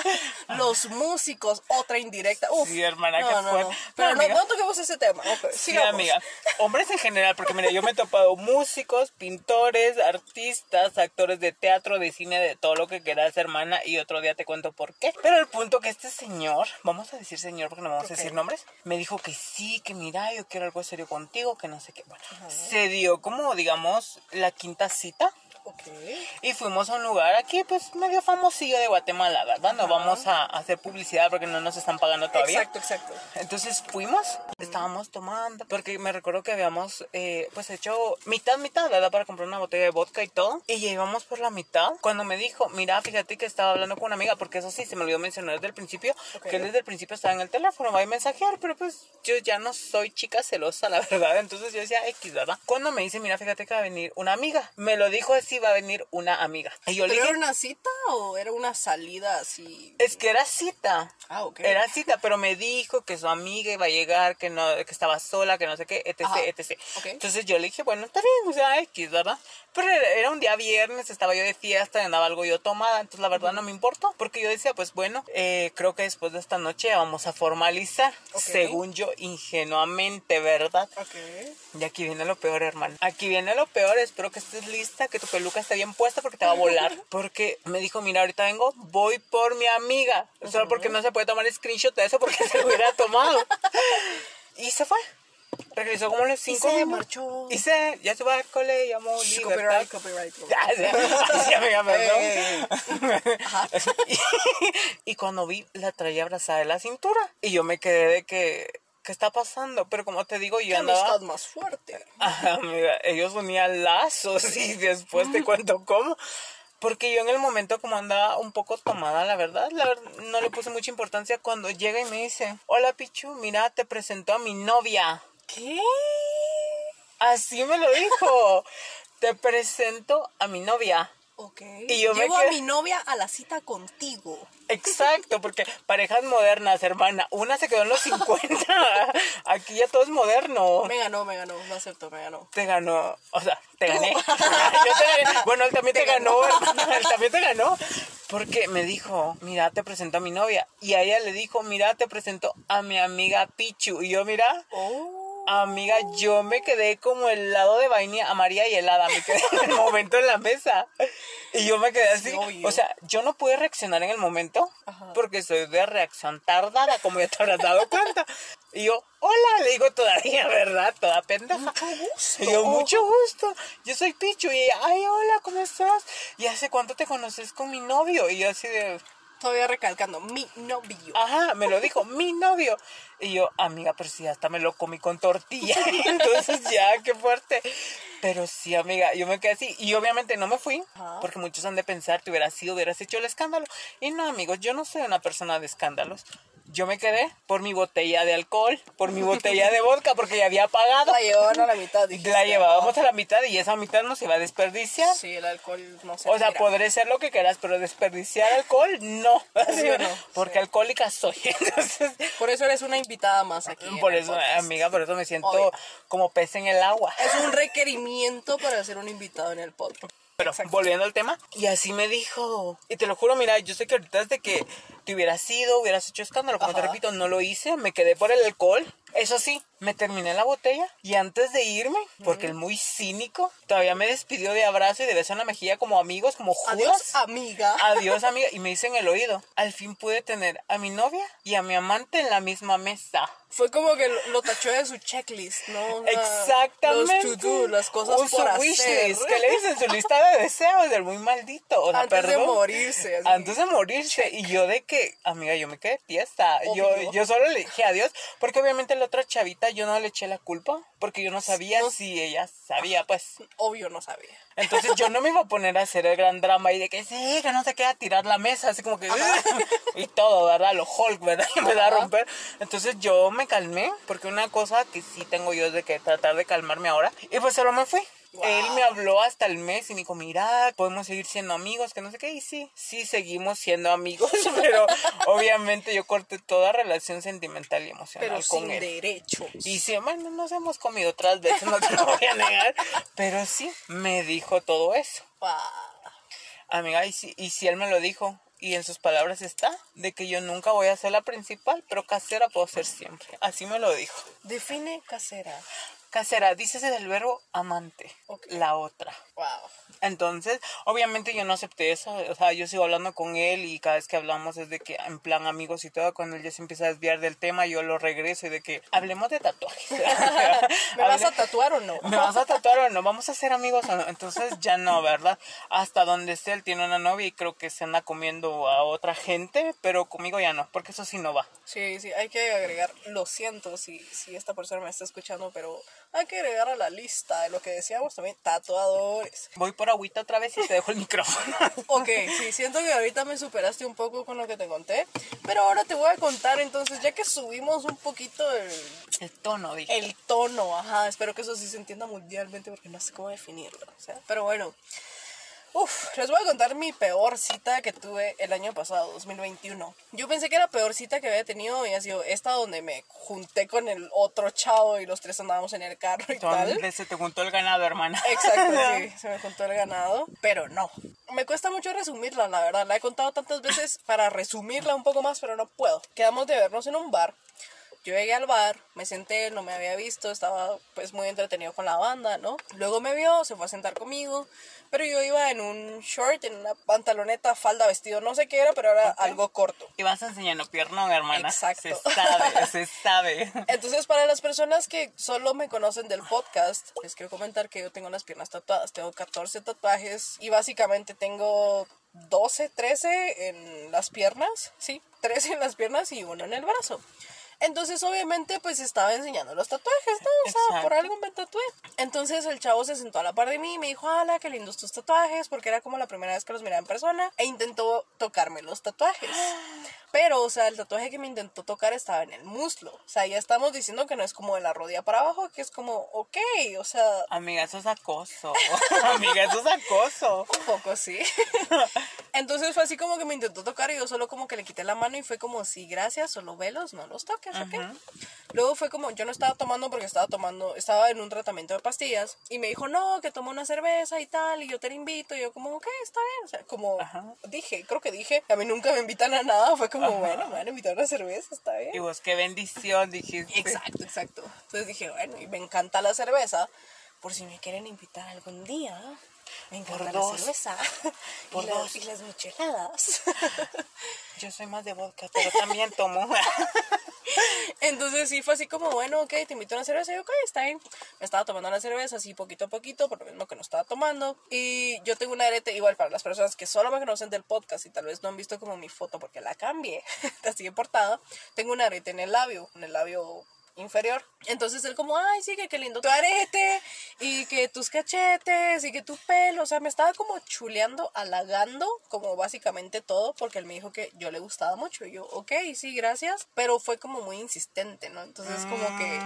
Los músicos, otra indirecta. Uf, Sí, hermana, no, qué no, fuerte. no. Pero No, no, amiga. no toquemos ese tema. ok, Sí, amiga. Hombres en general, porque mira, yo me he topado músicos, pintores, artistas, actores de teatro, de cine, de todo lo que quieras, hermana, y otro día te cuento por qué. Pero el punto que este señor, vamos a decir señor porque no vamos a decir nombres, me dijo que sí, que mira, yo quiero algo serio contigo, que no sé qué. Bueno, se dio como, digamos, la quinta cita. Ok. Y fuimos a un lugar aquí, pues medio famosillo de Guatemala, ¿verdad? No vamos a hacer publicidad porque no nos están pagando todavía. Exacto, exacto. Entonces fuimos, estábamos tomando, porque me recuerdo que habíamos eh, pues hecho mitad, mitad, ¿verdad? Para comprar una botella de vodka y todo. Y ya íbamos por la mitad. Cuando me dijo, mira, fíjate que estaba hablando con una amiga, porque eso sí, se me olvidó mencionar desde el principio, Ok. que desde el principio estaba en el teléfono, va a mensajear, pero pues yo ya no soy chica celosa, la verdad. Entonces yo decía X, ¿verdad? Cuando me dice, mira, fíjate que va a venir una amiga, me lo dijo así, va a venir una amiga. Y yo le ¿Pero dije, era una cita o era una salida así? es que era cita. Ah, ok. Era cita, pero me dijo que su amiga iba a llegar, que no, que estaba sola, que no sé qué, etc, Ajá. etc. Entonces yo le dije, bueno, está bien, o sea, X, ¿verdad? Pero era, un día viernes, estaba yo de fiesta, andaba algo yo tomada, entonces la verdad no me importó, porque yo decía, pues bueno, eh, creo que después de esta noche vamos a formalizar, según yo, ingenuamente, ¿verdad? Y aquí viene lo peor, hermano. Aquí viene lo peor. Espero que estés lista, que tu peluca esté bien puesta porque te va a volar. Porque me dijo, mira, ahorita vengo, voy por mi amiga. Solo porque no se puede tomar screenshot de eso porque se lo hubiera tomado. Y se fue. Regresó como a los cinco se minutos. marchó. Y se, ya se va al cole, llamó Shh, libertad. Copyright, copyright. Ya, ya, ya, amiga, perdón. Y, y cuando vi, la traía abrazada de la cintura. Y yo me quedé de que, ¿qué está pasando? Pero como te digo, yo Qué andaba... amistad más fuerte. Ajá, amiga, ellos unían lazos y después te cuento cómo. Porque yo en el momento como andaba un poco tomada, la verdad, la verdad, no le puse mucha importancia cuando llega y me dice, hola Pichu, mira, te presento a mi novia. ¿Qué? Así me lo dijo. te presento a mi novia. Ok. Y yo me Llevo a quedé- mi novia a la cita contigo. Exacto, porque parejas modernas, hermana. Una se quedó en los 50. Aquí ya todo es moderno. Me ganó, me ganó. No acepto, me ganó. Te ganó, o sea, te gané. Yo te gané. Bueno, él también te, ganó, hermana, él también te ganó. Porque me dijo, mira, te presento a mi novia. Y a ella le dijo, mira, te presento a mi amiga Pichu. Y yo, mira, Oh. Amiga, yo me quedé como helado de vainilla, amarilla y helada. Me quedé en el momento en la mesa. Y yo me quedé así. Sí, o sea, yo no pude reaccionar en el momento Ajá. porque soy de reacción tardada, como ya te habrás dado cuenta. Y yo, hola, le digo todavía, ¿verdad? Toda pendeja. Mucho gusto. Y yo, mucho gusto. Yo soy Pichu. Y ella, ay, hola, ¿cómo estás? ¿Y hace cuánto te conoces con mi novio? Y yo así de, Todavía recalcando, mi novio. ajá, me lo dijo, mi novio. Y yo, amiga, pero sí, hasta me lo comí con tortilla. Entonces ya, qué fuerte. Pero sí, amiga, yo me quedé así. Y obviamente no me fui, Ajá. porque muchos han de pensar, te hubieras sido, hubieras hecho el escándalo. Y no, amigos, yo no soy una persona de escándalos. Yo me quedé por mi botella de alcohol, por mi botella de vodka, porque ya había pagado. La llevaban a la mitad. dijiste, La llevábamos a la mitad y esa mitad no se iba a desperdiciar. Sí, el alcohol no se O sea, podré ser lo que quieras, pero desperdiciar alcohol, no. Obvio no, Porque alcohólica soy. Entonces, Por eso eres una invitada más aquí. por eso, amiga, por eso me siento Obvio. como pez en el agua. Es un requerimiento para ser un invitado en el podcast. Pero volviendo al tema, y así me dijo. Y te lo juro, mira, yo sé que ahorita es de que te hubieras ido, hubieras hecho escándalo, como te Ajá. repito, no lo hice, me quedé por el alcohol. Eso sí, me terminé la botella y antes de irme, porque el muy cínico, todavía me despidió de abrazo y de beso en la mejilla como amigos, como Judas. Adiós, amiga. Adiós, amiga. Y me dice en el oído, al fin pude tener a mi novia y a mi amante en la misma mesa. Fue como que lo, lo tachó de su checklist, ¿no? Sea, Exactamente. Los to-do, las cosas su por wish hacer. list, ¿Qué le dicen? Su lista de deseos del muy maldito. O sea, Antes de perdón. morirse. así. Antes de morirse. Y yo de que, amiga, yo me quedé tiesta. Yo, Obvio. yo solo le dije adiós. Porque obviamente la otra chavita yo no le eché la culpa porque yo no sabía No- si ella sabía, pues. Obvio no sabía. Entonces yo no me iba a poner a hacer el gran drama y de que sí, que no se queda a tirar la mesa, así como que y todo, ¿verdad? Lo Hulk, ¿verdad? Y me da a romper. Entonces yo me calmé, porque una cosa que sí tengo yo es de que tratar de calmarme ahora. Y pues solo me fui. Wow. Él me habló hasta el mes y me dijo, mira, podemos seguir siendo amigos, que no sé qué. Y sí, sí seguimos siendo amigos, pero obviamente yo corté toda relación sentimental y emocional Pero con sin él. Y sí, bueno, nos hemos comido otras veces, no te lo voy a negar. Pero sí, me dijo todo eso. Wow. Amiga, y si, y si él me lo dijo, y en sus palabras está, de que yo nunca voy a ser la principal, pero casera puedo ser siempre. Así me lo dijo. Define casera. Casera, dícese del verbo amante, la otra. Wow. Entonces, obviamente yo no acepté eso, o sea, yo sigo hablando con él y cada vez que hablamos es de que en plan amigos y todo, cuando él ya se empieza a desviar del tema, yo lo regreso y de que hablemos de tatuajes. ¿Me vas a tatuar o no? ¿Me vas a tatuar o no? ¿Vamos a ser amigos o no? Entonces ya no, ¿verdad? Hasta donde esté, él tiene una novia y creo que se anda comiendo a otra gente, pero conmigo ya no, porque eso sí no va. Sí, sí, hay que agregar, lo siento si, si esta persona me está escuchando, pero hay que agregar a la lista de lo que decíamos también, tatuadores. Voy por agüita otra vez y te dejo el micrófono. Ok, sí, siento que ahorita me superaste un poco con lo que te conté, pero ahora te voy a contar entonces, ya que subimos un poquito el, El tono, dije. el tono, ajá, espero que eso sí se entienda mundialmente porque no sé cómo definirlo, o sea, pero bueno. Uf, les voy a contar mi peor cita que tuve el año pasado, 2021. Yo pensé que la peor cita que había tenido había sido esta donde me junté con el otro chavo y los tres andábamos en el carro y tal. Se te juntó el ganado, hermana. Exacto, sí, se me juntó el ganado, pero no. Me cuesta mucho resumirla, la verdad. La he contado tantas veces para resumirla un poco más, pero no puedo. Quedamos de vernos en un bar. Yo llegué al bar, me senté, no me había visto, estaba pues muy entretenido con la banda, ¿no? Luego me vio, se fue a sentar conmigo, pero yo iba en un short, en una pantaloneta, falda, vestido, no sé qué era, pero era algo corto. Y vas enseñando piernón, hermana. Exacto. Se sabe, se sabe. Entonces, para las personas que solo me conocen del podcast, les quiero comentar que yo tengo las piernas tatuadas. Tengo 14 tatuajes y básicamente tengo 12, 13 en las piernas. Sí, 13 en las piernas y uno en el brazo. Entonces, obviamente, pues estaba enseñando los tatuajes, ¿no? O sea, por Exacto. algo me tatué. Entonces, el chavo se sentó a la par de mí y me dijo, ¡Hala, qué lindos tus tatuajes! Porque era como la primera vez que los miraba en persona. E intentó tocarme los tatuajes. Pero, o sea, el tatuaje que me intentó tocar estaba en el muslo. O sea, ya estamos diciendo que no es como de la rodilla para abajo, que es como, ok, o sea, Amiga, eso es acoso. Amiga, eso es acoso. un poco sí. Entonces fue así como que me intentó tocar y yo solo como que le quité la mano y fue como, sí, gracias, solo velos, no los toques, ok. Luego fue como, yo no estaba tomando porque estaba tomando, estaba en un tratamiento de pastillas y me dijo, no, que tome una cerveza y tal, y yo te la invito, y yo como, ok, está bien, o sea, como Ajá. dije, creo que dije, a mí nunca me invitan a nada, fue como, bueno, me van a invitar a una cerveza, está bien. Y vos, qué bendición, dijiste. Exacto, exacto. Entonces dije, bueno, y me encanta la cerveza, por si me quieren invitar algún día. Me encanta Por la dos. cerveza. Por y, dos. y las micheladas. Yo soy más de vodka, pero también tomo. Entonces sí fue así como, bueno, ok, te invito a una cerveza. Y yo, ok, está bien. Me estaba tomando la cerveza así poquito a poquito, por lo mismo que no estaba tomando. Y yo tengo una arete, igual para las personas que solo me conocen del podcast y tal vez no han visto como mi foto porque la cambié, así de portada. Tengo una arete en el labio, en el labio inferior. Entonces él como, ay, sí, que qué lindo tu arete y que tus cachetes y que tu pelo. O sea, me estaba como chuleando, halagando, como básicamente todo, porque él me dijo que yo le gustaba mucho. Y yo, ok, sí, gracias. Pero fue como muy insistente, ¿no? Entonces como que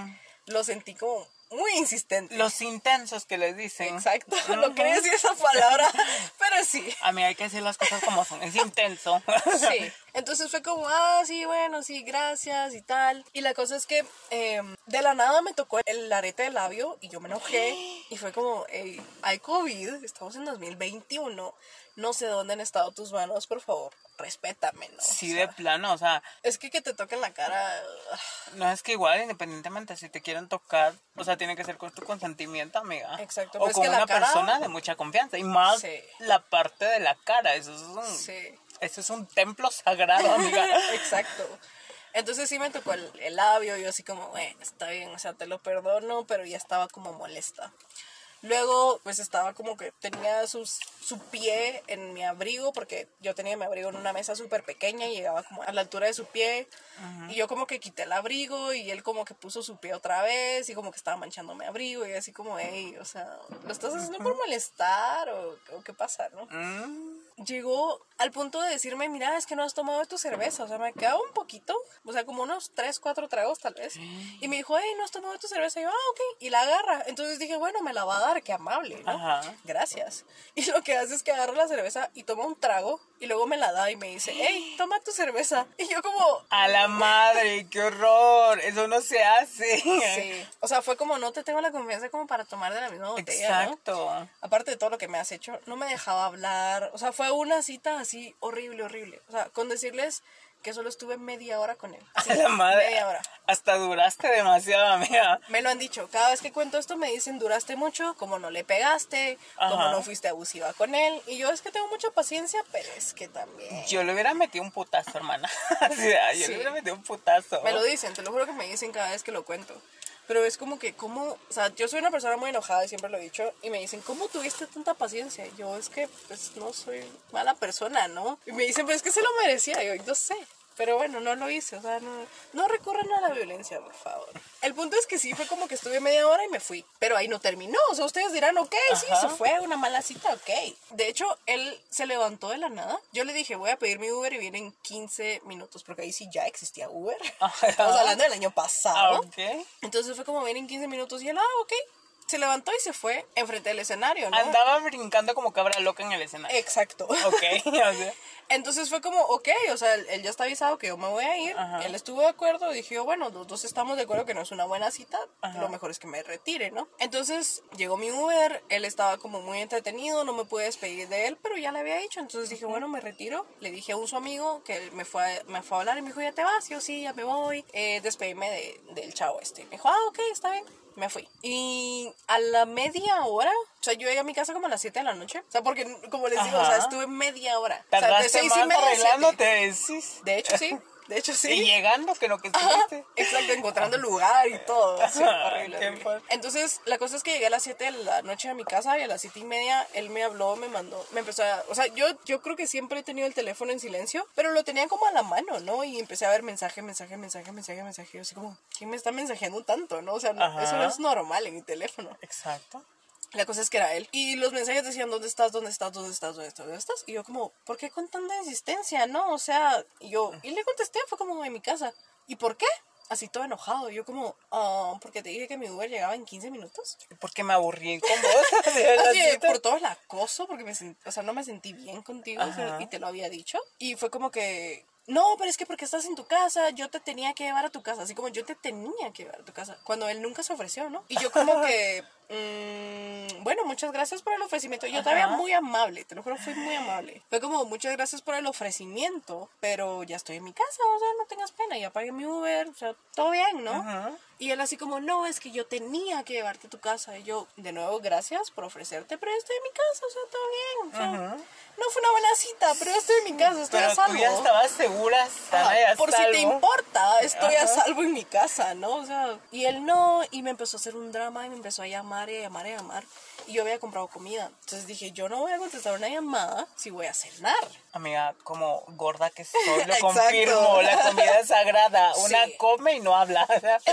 lo sentí como muy insistente. Los intensos que les dicen. Exacto, no quería decir esa palabra, pero sí. A mí hay que decir las cosas como son. Es intenso. Sí. Entonces fue como, ah, sí, bueno, sí, gracias y tal. Y la cosa es que eh, de la nada me tocó el arete del labio y yo me enojé. Y fue como, hey, hay COVID, estamos en 2021. No sé dónde han estado tus manos, por favor, respétame, ¿no? Sí, O de plano, o sea, Es que que te toquen la cara. no es que igual, independientemente, si te quieren tocar, o sea, tiene que ser con tu consentimiento, amiga. Exacto, O con una cara- persona de mucha confianza. Y más Sí. la parte de la cara. Eso es un, Sí. eso es un templo sagrado, amiga. Exacto. Entonces sí me tocó el, el labio, yo así como, bueno, está bien, o sea, te lo perdono, pero ya estaba como molesta. Luego, pues estaba como que tenía sus, su pie en mi abrigo, porque yo tenía mi abrigo en una mesa súper pequeña y llegaba como a la altura de su pie. Y yo como que quité el abrigo y él como que puso su pie otra vez y como que estaba manchando mi abrigo y así como, hey, o sea, ¿lo estás haciendo por molestar o, o qué pasa, no? Mm, llegó al punto de decirme, mira, es que no has tomado tu cerveza, o sea, me quedaba un poquito, o sea, como unos 3, 4 tragos tal vez, y me dijo, hey, no has tomado tu cerveza, y yo, ah, ok, y la agarra, entonces dije, bueno, me la va a dar, qué amable, ¿no? Ajá. Gracias. Y lo que hace es que agarra la cerveza y toma un trago, y luego me la da y me dice, hey, toma tu cerveza, y yo como... A la madre, qué horror. Eso no se hace. Sí, o sea, fue como no te tengo la confianza como para tomar de la misma botella, ¿no? Exacto. aparte de todo lo que me has hecho, no me dejaba hablar. O sea, fue una cita así horrible, horrible. O sea, con decirles que solo estuve media hora con él. Así, A la madre. Media hora. Hasta duraste demasiado, amiga. Me lo han dicho. Cada vez que cuento esto me dicen, duraste mucho, como no le pegaste, como no fuiste abusiva con él. Y yo es que tengo mucha paciencia, pero es que también... Yo le hubiera metido un putazo, hermana. Sea, yo Sí. le hubiera metido un putazo. Me lo dicen, te lo juro que me dicen cada vez que lo cuento. Pero es como que, ¿cómo? O sea, yo soy una persona muy enojada y siempre lo he dicho. Y me dicen, ¿cómo tuviste tanta paciencia? Y yo, es que, pues, no soy mala persona, ¿no? Y me dicen, pues, es que se lo merecía. Y yo, yo sé. Pero bueno, no lo hice. O sea, no, no recurran a la violencia, por favor. El punto es que sí, fue como que estuve media hora y me fui. Pero ahí no terminó. O sea, ustedes dirán, ok, sí, Ajá. se fue una mala cita, ok. De hecho, él se levantó de la nada. Yo le dije, voy a pedir mi Uber y viene en 15 minutos. Porque ahí sí ya existía Uber. Ajá. Estamos hablando del año Ah, pasado. ok. Entonces fue como ven en 15 minutos y él, ah, ok. Se levantó y se fue enfrente del escenario, ¿no? Andaba brincando como cabra loca en el escenario. Exacto. Ok, o sea, Entonces fue como, ok, o sea, él, él ya está avisado que yo me voy a ir. Ajá. Él estuvo de acuerdo. Dije bueno, los dos estamos de acuerdo que no es una buena cita. Ajá. Lo mejor es que me retire, ¿no? Entonces llegó mi Uber. Él estaba como muy entretenido. No me pude despedir de él, pero ya le había dicho. Entonces dije, bueno, me retiro. Le dije a un su amigo que me fue, a, me fue a hablar y me dijo, ya te vas. Yo sí, ya me voy. Eh, despedirme de- del chavo este. Me dijo, ah, ok, está bien. Me fui. Y a la media hora, sea, yo llegué a mi casa como a las 7 de la noche. O sea, porque, como les digo, o sea, estuve media hora. O sea, de tardaste seis y media arreglándote, decís. De hecho, sí. De hecho, sí. Y llegando que lo que Ajá, estuviste. exacto, encontrando el lugar y todo. Sí, horrible. Entonces, la cosa es que llegué a las 7 de la noche a mi casa y a las 7 y media él me habló, me mandó, me empezó a... O sea, yo, yo creo que siempre he tenido el teléfono en silencio, pero lo tenía como a la mano, ¿no? Y empecé a ver mensaje, mensaje, mensaje, mensaje, mensaje. Yo así como, ¿quién me está mensajeando tanto, no? O sea, no- eso no es normal en mi teléfono. Exacto. La cosa es que era él. Y los mensajes decían, ¿dónde estás? ¿Dónde estás? ¿Dónde estás? ¿Dónde estás? ¿Dónde estás? Y yo como, ¿por qué con tanta insistencia? No, o sea, y yo, y le contesté, fue como en mi casa. ¿Y por qué? Así todo enojado. Yo como, "Ah, porque te dije que mi Uber llegaba en 15 minutos. Porque me aburrí con vos. Así, por todo el acoso, porque me sent- o sea, no me sentí bien contigo o sea, Ajá. y te lo había dicho. Y fue como que, no, pero es que porque estás en tu casa, yo te tenía que llevar a tu casa. Así como yo te tenía que llevar a tu casa. Cuando él nunca se ofreció, ¿no? Y yo como que, mm, bueno, muchas gracias por el ofrecimiento. Yo todavía Ajá. muy amable, te lo juro, fui muy amable. Fue como, muchas gracias por el ofrecimiento, pero ya estoy en mi casa, o sea, no tengas pena, ya pagué mi Uber, o sea, todo bien, ¿no? Ajá. Y él así como, no, es que yo tenía que llevarte a tu casa. Y yo, de nuevo, gracias por ofrecerte, pero estoy en mi casa, o sea, todo bien. o sea, Ajá. No fue una buena cita, pero estoy en mi casa, estoy Pero a salvo. tú ya estabas segura, Ajá, por si te salvo. importa, estoy a salvo en mi casa, ¿no? O sea, y él no, y me empezó a hacer un drama y me empezó a llamar y a llamar y a llamar. Y yo había comprado comida. Entonces dije, yo no voy a contestar una llamada si voy a cenar. Amiga, como gorda que soy, lo confirmo. La comida es sagrada. Una Sí. come y no habla.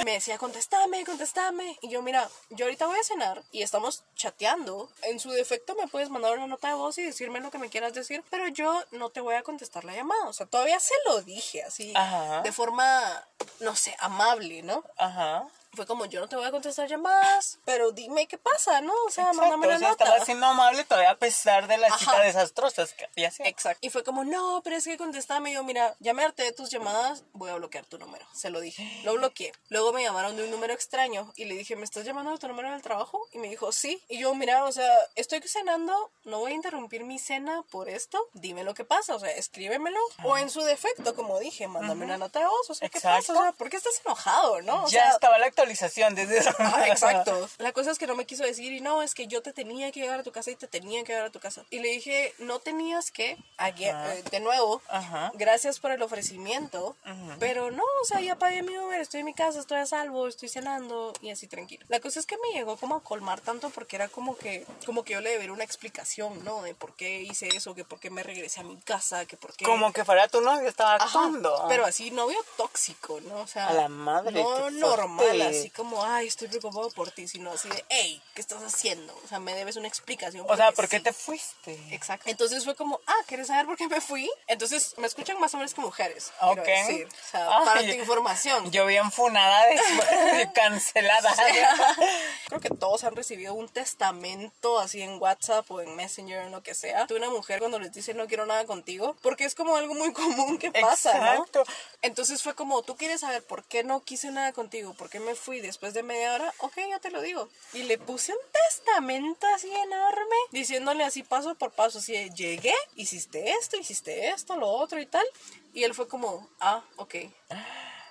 Me decía, contéstame, contéstame. Y yo, mira, yo ahorita voy a cenar y estamos chateando. En su defecto me puedes mandar una nota de voz y decirme lo que me quieras decir, pero yo no te voy a contestar la llamada. O sea, todavía se lo dije así, Ajá. de forma, no sé, amable, ¿no? Ajá. Fue como, yo no te voy a contestar llamadas, pero dime qué pasa, ¿no? O sea, Exacto, mándame o una sea, nota. estaba siendo amable todavía a pesar de las Ajá. citas desastrosas que había sido. Exacto. Y fue como, no, pero es que contéstame. Y yo, mira, ya me harté de tus llamadas, voy a bloquear tu número. Se lo dije. Lo bloqueé. Luego me llamaron de un número extraño y le dije, ¿me estás llamando de tu número del trabajo? Y me dijo, sí. Y yo, mira, o sea, estoy cenando, no voy a interrumpir mi cena por esto. Dime lo que pasa, o sea, escríbemelo. O en su defecto, como dije, mándame una nota de voz. O sea, ¿qué Exacto. pasa? O sea, ¿por qué estás enojado, no? O ya sea, estaba la actualización desde eso. Ah, exacto. La cosa es que no me quiso decir y no, es que yo te tenía que llevar a tu casa y te tenía que llevar a tu casa. Y le dije, no tenías que, Ajá. eh, de nuevo, Ajá. gracias por el ofrecimiento, pero no, o sea, ya pagué mi Uber, estoy en mi casa, estoy a salvo, estoy cenando y así tranquilo. La cosa es que me llegó como a colmar tanto porque era como que, como que yo le debería una explicación, ¿no? De por qué hice eso, que por qué me regresé a mi casa, que por qué... Como que fuera tu novio, estaba actuando. pero así novio tóxico, ¿no? O sea, A la madre, no normal. Así como, ay, estoy preocupado por ti, sino así de, hey, ¿qué estás haciendo? O sea, me debes una explicación. o sea, ¿por qué sí. te fuiste? Exacto. Entonces fue como, ah, ¿quieres saber por qué me fui? Entonces me escuchan más hombres que mujeres. Ok. decir. O sea, Ay, para tu información. Yo bien funada de cancelada. Creo que todos han recibido un testamento así en WhatsApp o en Messenger o en lo que sea. De una mujer cuando les dice no quiero nada contigo. Porque es como algo muy común que pasa, ¿no? Exacto. Entonces fue como, tú quieres saber por qué no quise nada contigo, por qué me fui después de media hora, ok, yo te lo digo. Y le puse un testamento así enorme, diciéndole así paso por paso, así de, llegué, hiciste esto, hiciste esto, lo otro y tal. Y él fue como, ah, ok.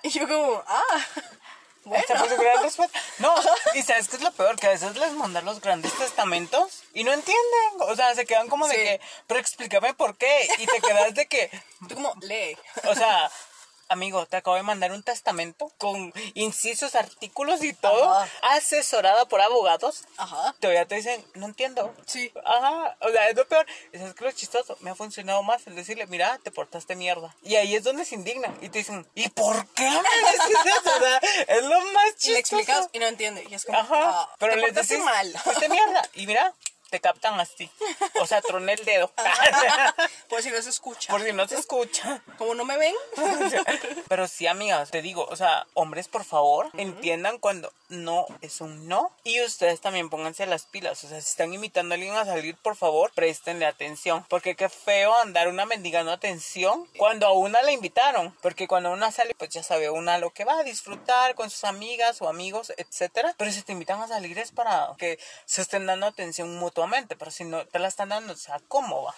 Y yo como, ah, bueno. Respuesta. No, y sabes qué es lo peor, que a veces les mandan los grandes testamentos y no entienden. O sea, se quedan como de Sí. que, pero explícame por qué. Y te quedas de que, Tú como, lee. o sea, amigo, te acabo de mandar un testamento con incisos, artículos y todo, Ajá. asesorada por abogados. Ajá. Todavía te dicen, no entiendo. Sí. Ajá, o sea, es lo peor. Y ¿Sabes qué es lo chistoso? Me ha funcionado más el decirle, mira, te portaste mierda. Y ahí es donde se indignan. Y te dicen, ¿y por qué me dices eso? O sea, es lo más Y le chistoso. explicas y no entiende. Y es como, Ajá, ah, pero te les decís, mal. fuiste mierda. Y mira, te captan así. O sea, troné el dedo. Por si no se escucha. Por si no se escucha. Como no me ven. Pero sí, amigas, te digo, o sea, hombres, por favor, entiendan cuando no es un no. Y ustedes también pónganse las pilas. O sea, si están invitando a alguien a salir, por favor, préstenle atención. Porque qué feo andar una mendigando atención cuando a una la invitaron. Porque cuando una sale, pues ya sabe una lo que va a disfrutar con sus amigas o amigos, etcétera. Pero si te invitan a salir es para que se estén dando atención Pero si no te la están dando, o sea, ¿cómo va?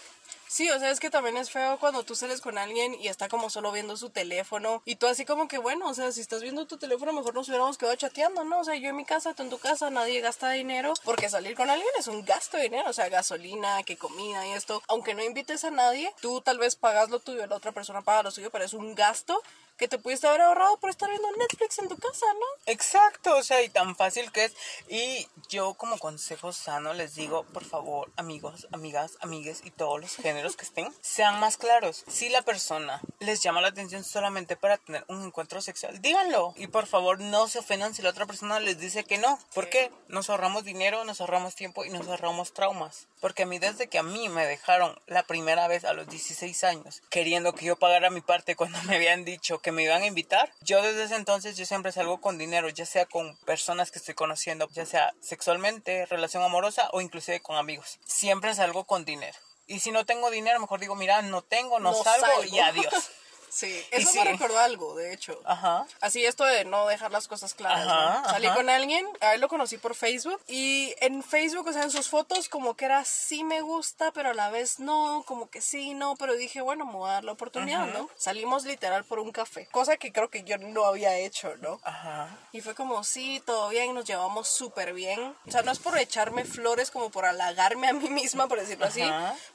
Sí, o sea, es que también es feo cuando tú sales con alguien y está como solo viendo su teléfono y tú así como que, bueno, o sea, si estás viendo tu teléfono, mejor nos hubiéramos quedado chateando, ¿no? O sea, yo en mi casa, tú en tu casa, nadie gasta dinero porque salir con alguien es un gasto de dinero, o sea, gasolina, que comida y esto. Aunque no invites a nadie, tú tal vez pagas lo tuyo, la otra persona paga lo suyo, pero es un gasto que te pudiste haber ahorrado por estar viendo Netflix en tu casa, ¿no? Exacto, o sea, y tan fácil que es. Y yo como consejo sano les digo, por favor, amigos, amigas, amigues y todos los géneros que estén, sean más claros. Si la persona les llama la atención solamente para tener un encuentro sexual, díganlo. Y por favor, no se ofendan si la otra persona les dice que no. ¿Por qué? Nos ahorramos dinero, nos ahorramos tiempo y nos ahorramos traumas. Porque a mí, desde que a mí me dejaron la primera vez a los 16 años, queriendo que yo pagara mi parte cuando me habían dicho que me iban a invitar, yo desde ese entonces yo siempre salgo con dinero, ya sea con personas que estoy conociendo, ya sea sexualmente, relación amorosa o inclusive con amigos. Siempre salgo con dinero. Y si no tengo dinero, mejor digo, mira, no tengo, no, No salgo, salgo. y adiós. Sí, eso sí. me recordó algo, de hecho. Ajá. Así esto de no dejar las cosas claras. Ajá, ¿no? Salí ajá. con alguien, a él lo conocí por Facebook y en Facebook, o sea, en sus fotos como que era sí me gusta, pero a la vez no, como que sí, no, pero dije, bueno, me voy a dar la oportunidad, ¿no? Salimos literal por un café, cosa que creo que yo no había hecho, ¿no? Ajá. Y fue como, sí, todo bien, nos llevamos súper bien. O sea, no es por echarme flores, como por halagarme a mí misma, por decirlo así,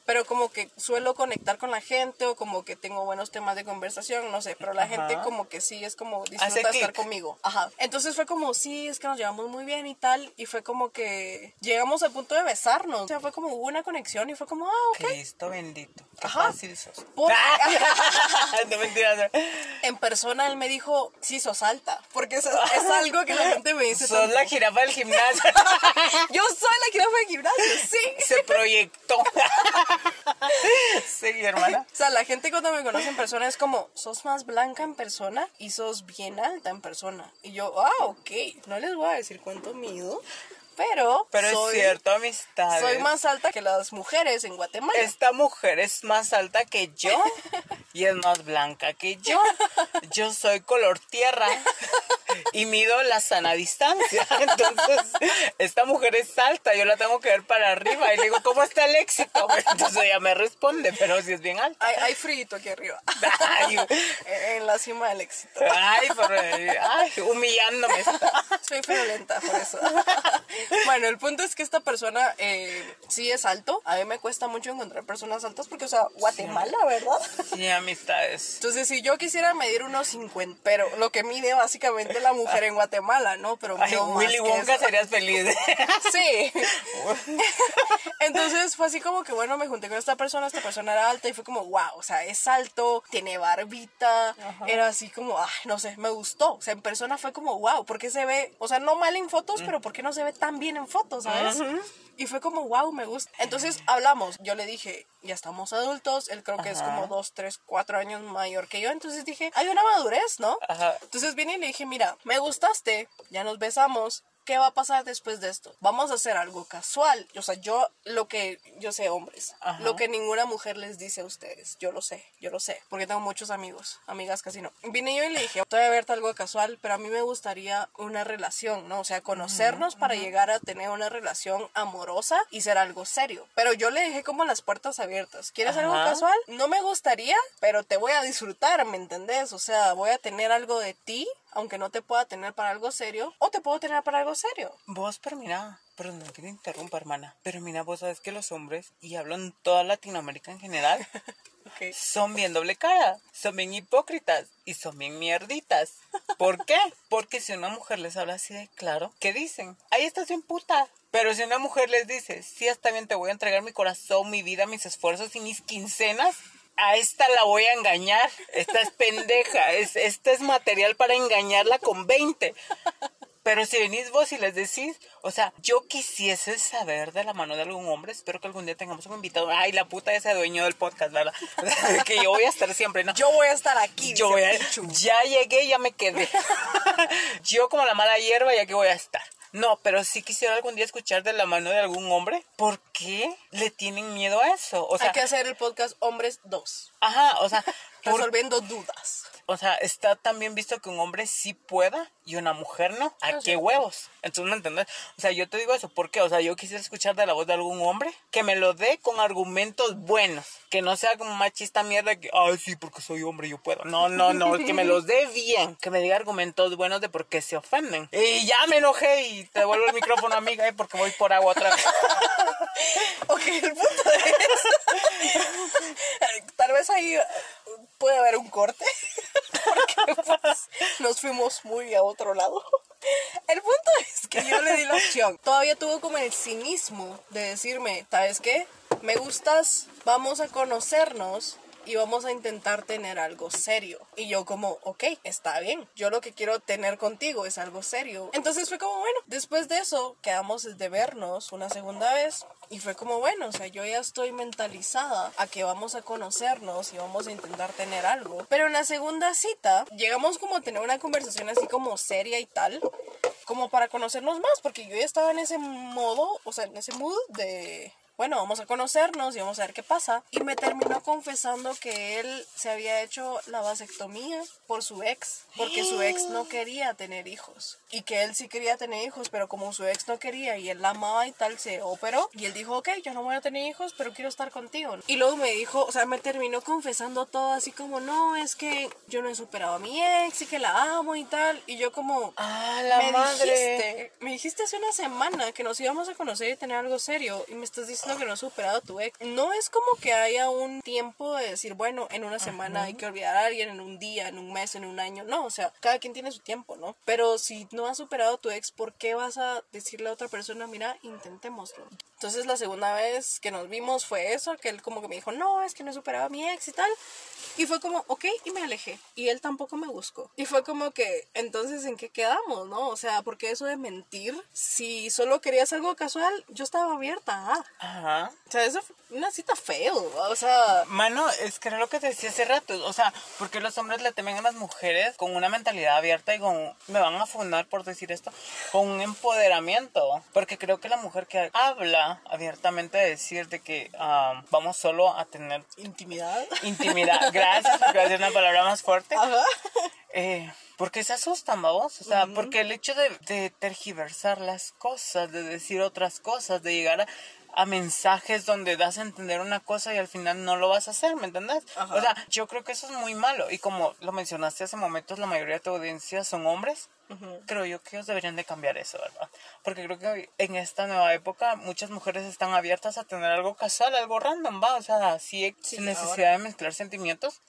pero como que suelo conectar con la gente o como que tengo buenos temas de conversación, no sé, pero la Ajá. gente como que sí es como disfruta de estar conmigo. Ajá. Entonces fue como, sí, es que nos llevamos muy bien y tal, y fue como que llegamos al punto de besarnos. O sea, fue como hubo una conexión y fue como, ah, ok. Cristo bendito. Qué Ajá. fácil sos. Por- no mentiras. En persona él me dijo, sí, sos alta, porque eso es algo que la gente me dice. Sos tanto. la jirafa del gimnasio. Yo soy la jirafa de gimnasio, sí. Se proyectó. sí, hermana. O sea, la gente cuando me conoce en persona es como, sos más blanca en persona y sos bien alta en persona. Y yo, ah, ok, no les voy a decir cuánto mido, pero, Pero soy, es cierto, amistades. soy más alta que las mujeres en Guatemala. Esta mujer es más alta que yo y es más blanca que yo. Yo soy color tierra y mido la sana distancia. Entonces, esta mujer es alta, yo la tengo que ver para arriba y le digo, ¿cómo está el éxito? Entonces ella me responde, pero si es bien alta. Hay, hay frío aquí arriba. Ay, en la cima del éxito. ay, por- ay, humillándome. está. Soy friolenta por eso. Bueno, el punto es que esta persona eh, sí es alto. A mí me cuesta mucho encontrar personas altas porque, o sea, Guatemala, ¿verdad? Sí, amistades. Entonces, si yo quisiera medir unos 50, pero lo que mide básicamente la mujer en Guatemala, ¿no? Pero Ay, no más Willy que Wonka serías feliz. Sí. Entonces fue así como que, bueno, me junté con esta persona, esta persona era alta y fue como, wow, o sea, es alto, tiene barbita, era así como, ay, no sé, me gustó. O sea, en persona fue como, wow, ¿por qué se ve, o sea, no mal en fotos, pero ¿por qué no se ve tan bien en fotos, sabes? Y fue como, wow, me gusta. Entonces hablamos, yo le dije, ya estamos adultos, él creo que es como dos, tres, cuatro años mayor que yo, entonces dije, hay una madurez, ¿no? Ajá. Entonces vine y le dije, mira, me gustaste, ya nos besamos. ¿Qué va a pasar después de esto? Vamos a hacer algo casual. O sea, yo lo que, yo sé hombres, Ajá. lo que ninguna mujer les dice a ustedes. Yo lo sé, yo lo sé, porque tengo muchos amigos, amigas casi no. Vine yo y le dije, voy a verte algo casual, pero a mí me gustaría una relación, ¿no? O sea, conocernos para llegar a tener una relación amorosa y ser algo serio. Pero yo le dejé como las puertas abiertas. ¿Quieres algo casual? No me gustaría, pero te voy a disfrutar, ¿me entendés? O sea, voy a tener algo de ti, aunque no te pueda tener para algo serio, o te puedo tener para algo serio. Vos, pero mira, perdón que te interrumpa, hermana, pero mira, vos sabes que los hombres, y hablo en toda Latinoamérica en general, son bien doble cara, son bien hipócritas y son bien mierditas. ¿Por qué? Porque si una mujer les habla así de claro, ¿qué dicen? Ahí estás bien puta. Pero si una mujer les dice, sí, está bien, te voy a entregar mi corazón, mi vida, mis esfuerzos y mis quincenas, a esta la voy a engañar. Esta es pendeja. Es, este es material para engañarla con 20. Pero si venís vos y les decís, o sea, yo quisiese saber de la mano de algún hombre, espero que algún día tengamos un invitado. Ay, la puta ese dueño del podcast, ¿verdad? que yo voy a estar siempre, ¿no? Yo voy a estar aquí. Yo voy a, ya llegué, ya me quedé. yo como la mala hierba, ya que voy a estar. No, pero sí quisiera algún día escuchar de la mano de algún hombre. ¿Por qué le tienen miedo a eso? O sea, Hay que hacer el podcast Hombres 2. ajá, o sea, ¿por Resolviendo dudas. O sea, está también visto que un hombre sí pueda y una mujer no. ¿A qué huevos? Entonces, ¿me entiendes? O sea, yo te digo eso. ¿Por qué? O sea, yo quisiera escuchar de la voz de algún hombre que me lo dé con argumentos buenos. Que no sea como machista mierda que, ay, sí, porque soy hombre, yo puedo. No, no, no. que me los dé bien. Que me diga argumentos buenos de por qué se ofenden. Y ya me enojé y te devuelvo el micrófono, amiga, eh, porque voy por agua otra vez. Ok, el punto es. Tal vez ahí puede haber un corte. Porque pues, nos fuimos muy a otro lado. El punto es que yo le di la opción. Todavía tuvo como el cinismo de decirme, ¿sabes qué? Me gustas, vamos a conocernos y vamos a intentar tener algo serio. Y yo como, ok, está bien. Yo lo que quiero tener contigo es algo serio. Entonces fue como, bueno, después de eso quedamos de vernos una segunda vez. Y fue como, bueno, o sea, yo ya estoy mentalizada a que vamos a conocernos y vamos a intentar tener algo. Pero en la segunda cita llegamos como a tener una conversación así como seria y tal. Como para conocernos más, porque yo ya estaba en ese modo, o sea, en ese mood de bueno, vamos a conocernos y vamos a ver qué pasa. Y me terminó confesando que él se había hecho la vasectomía por su ex, porque su ex no quería tener hijos. Y que él sí quería tener hijos, pero como su ex no quería y él la amaba y tal, se operó. Y él dijo, ok, yo no voy a tener hijos, pero quiero estar contigo. Y luego me dijo, o sea, me terminó confesando todo así como, no, es que yo no he superado a mi ex y que la amo y tal. Y yo como, Ah, la me madre. dijiste, me dijiste hace una semana que nos íbamos a conocer y tener algo serio y me estás diciendo que no has superado a tu ex. No es como que haya un tiempo de decir, bueno, en una semana hay que olvidar a alguien, en un día, en un mes, en un año. No, o sea, cada quien tiene su tiempo, ¿no? Pero si no has superado a tu ex, ¿por qué vas a decirle a otra persona, mira, intentémoslo? Entonces la segunda vez que nos vimos fue eso, que él como que me dijo, no, es que no he superado a mi ex y tal. Y fue como, ok, y me alejé. Y él tampoco me buscó. Y fue como que, entonces, ¿en qué quedamos, no? O sea, porque eso de mentir, si solo querías algo casual, yo estaba abierta. a. Ajá. O sea, eso fue una cita feo. O sea, Mano, es que era lo que te decía hace rato. O sea, porque los hombres le temen a las mujeres con una mentalidad abierta y con. Me van a fundar, por decir esto, con un empoderamiento. Porque creo que la mujer que habla abiertamente de decir de que ah, vamos solo a tener Intimidad. intimidad, gracias, porque va a ser una palabra más fuerte. Ajá. Eh, porque se asustan, vamos. O sea, porque el hecho de, de tergiversar las cosas, de decir otras cosas, de llegar a, a mensajes donde das a entender una cosa y al final no lo vas a hacer, ¿me entendés? Ajá. O sea, yo creo que eso es muy malo. Y como lo mencionaste hace momentos, la mayoría de tu audiencia son hombres. Creo yo que ellos deberían de cambiar eso, ¿verdad? Porque creo que en esta nueva época muchas mujeres están abiertas a tener algo casual, algo random, ¿va? O sea, sí, Sí, sin necesidad de mezclar sentimientos.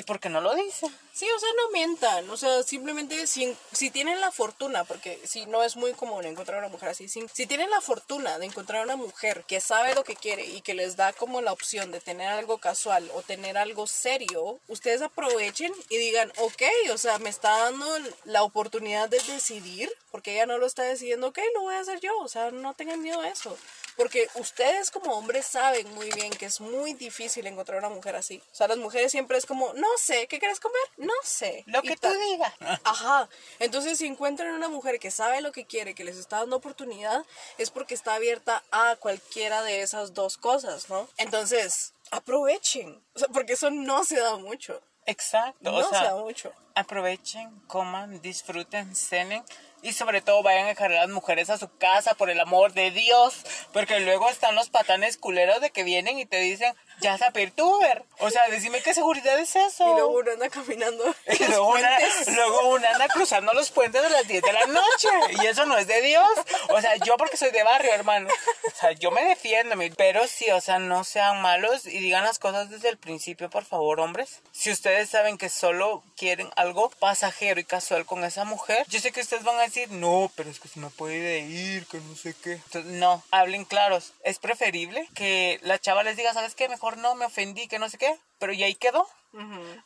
¿Y por qué no lo dicen? Sí, o sea, no mientan. O sea, simplemente si, si tienen la fortuna, porque si no es muy común encontrar una mujer así, si, si tienen la fortuna de encontrar una mujer que sabe lo que quiere y que les da como la opción de tener algo casual o tener algo serio, ustedes aprovechen y digan, ok, o sea, me está dando la oportunidad de decidir, porque ella no lo está decidiendo, ok, lo voy a hacer yo. O sea, no tengan miedo a eso. Porque ustedes como hombres saben muy bien que es muy difícil encontrar una mujer así. O sea, las mujeres siempre es como, no sé, ¿qué quieres comer? No sé. Lo que tú digas. Ajá. Entonces, si encuentran una mujer que sabe lo que quiere, que les está dando oportunidad, es porque está abierta a cualquiera de esas dos cosas, ¿no? Entonces, aprovechen. O sea, porque eso no se da mucho. Exacto. No o se da mucho. aprovechen, coman, disfruten, cenen y sobre todo vayan a dejar a las mujeres a su casa por el amor de Dios, porque luego están los patanes culeros de que vienen y te dicen, ya tu Uber. O sea, decime qué seguridad es eso. Y luego uno anda caminando. Y luego una, luego una anda cruzando los puentes a las 10 de la noche. Y eso no es de Dios. O sea, yo porque soy de barrio, hermano. O sea, yo me defiendo. Pero sí, o sea, no sean malos y digan las cosas desde el principio, por favor, hombres. Si ustedes saben que solo quieren algo pasajero y casual con esa mujer, yo sé que ustedes van a decir, no, pero es que se me puede ir, que no sé qué. Entonces, no, hablen claros. Es preferible que la chava les diga, ¿sabes qué? Mejor no, me ofendí, que no sé qué. Pero ya ahí quedó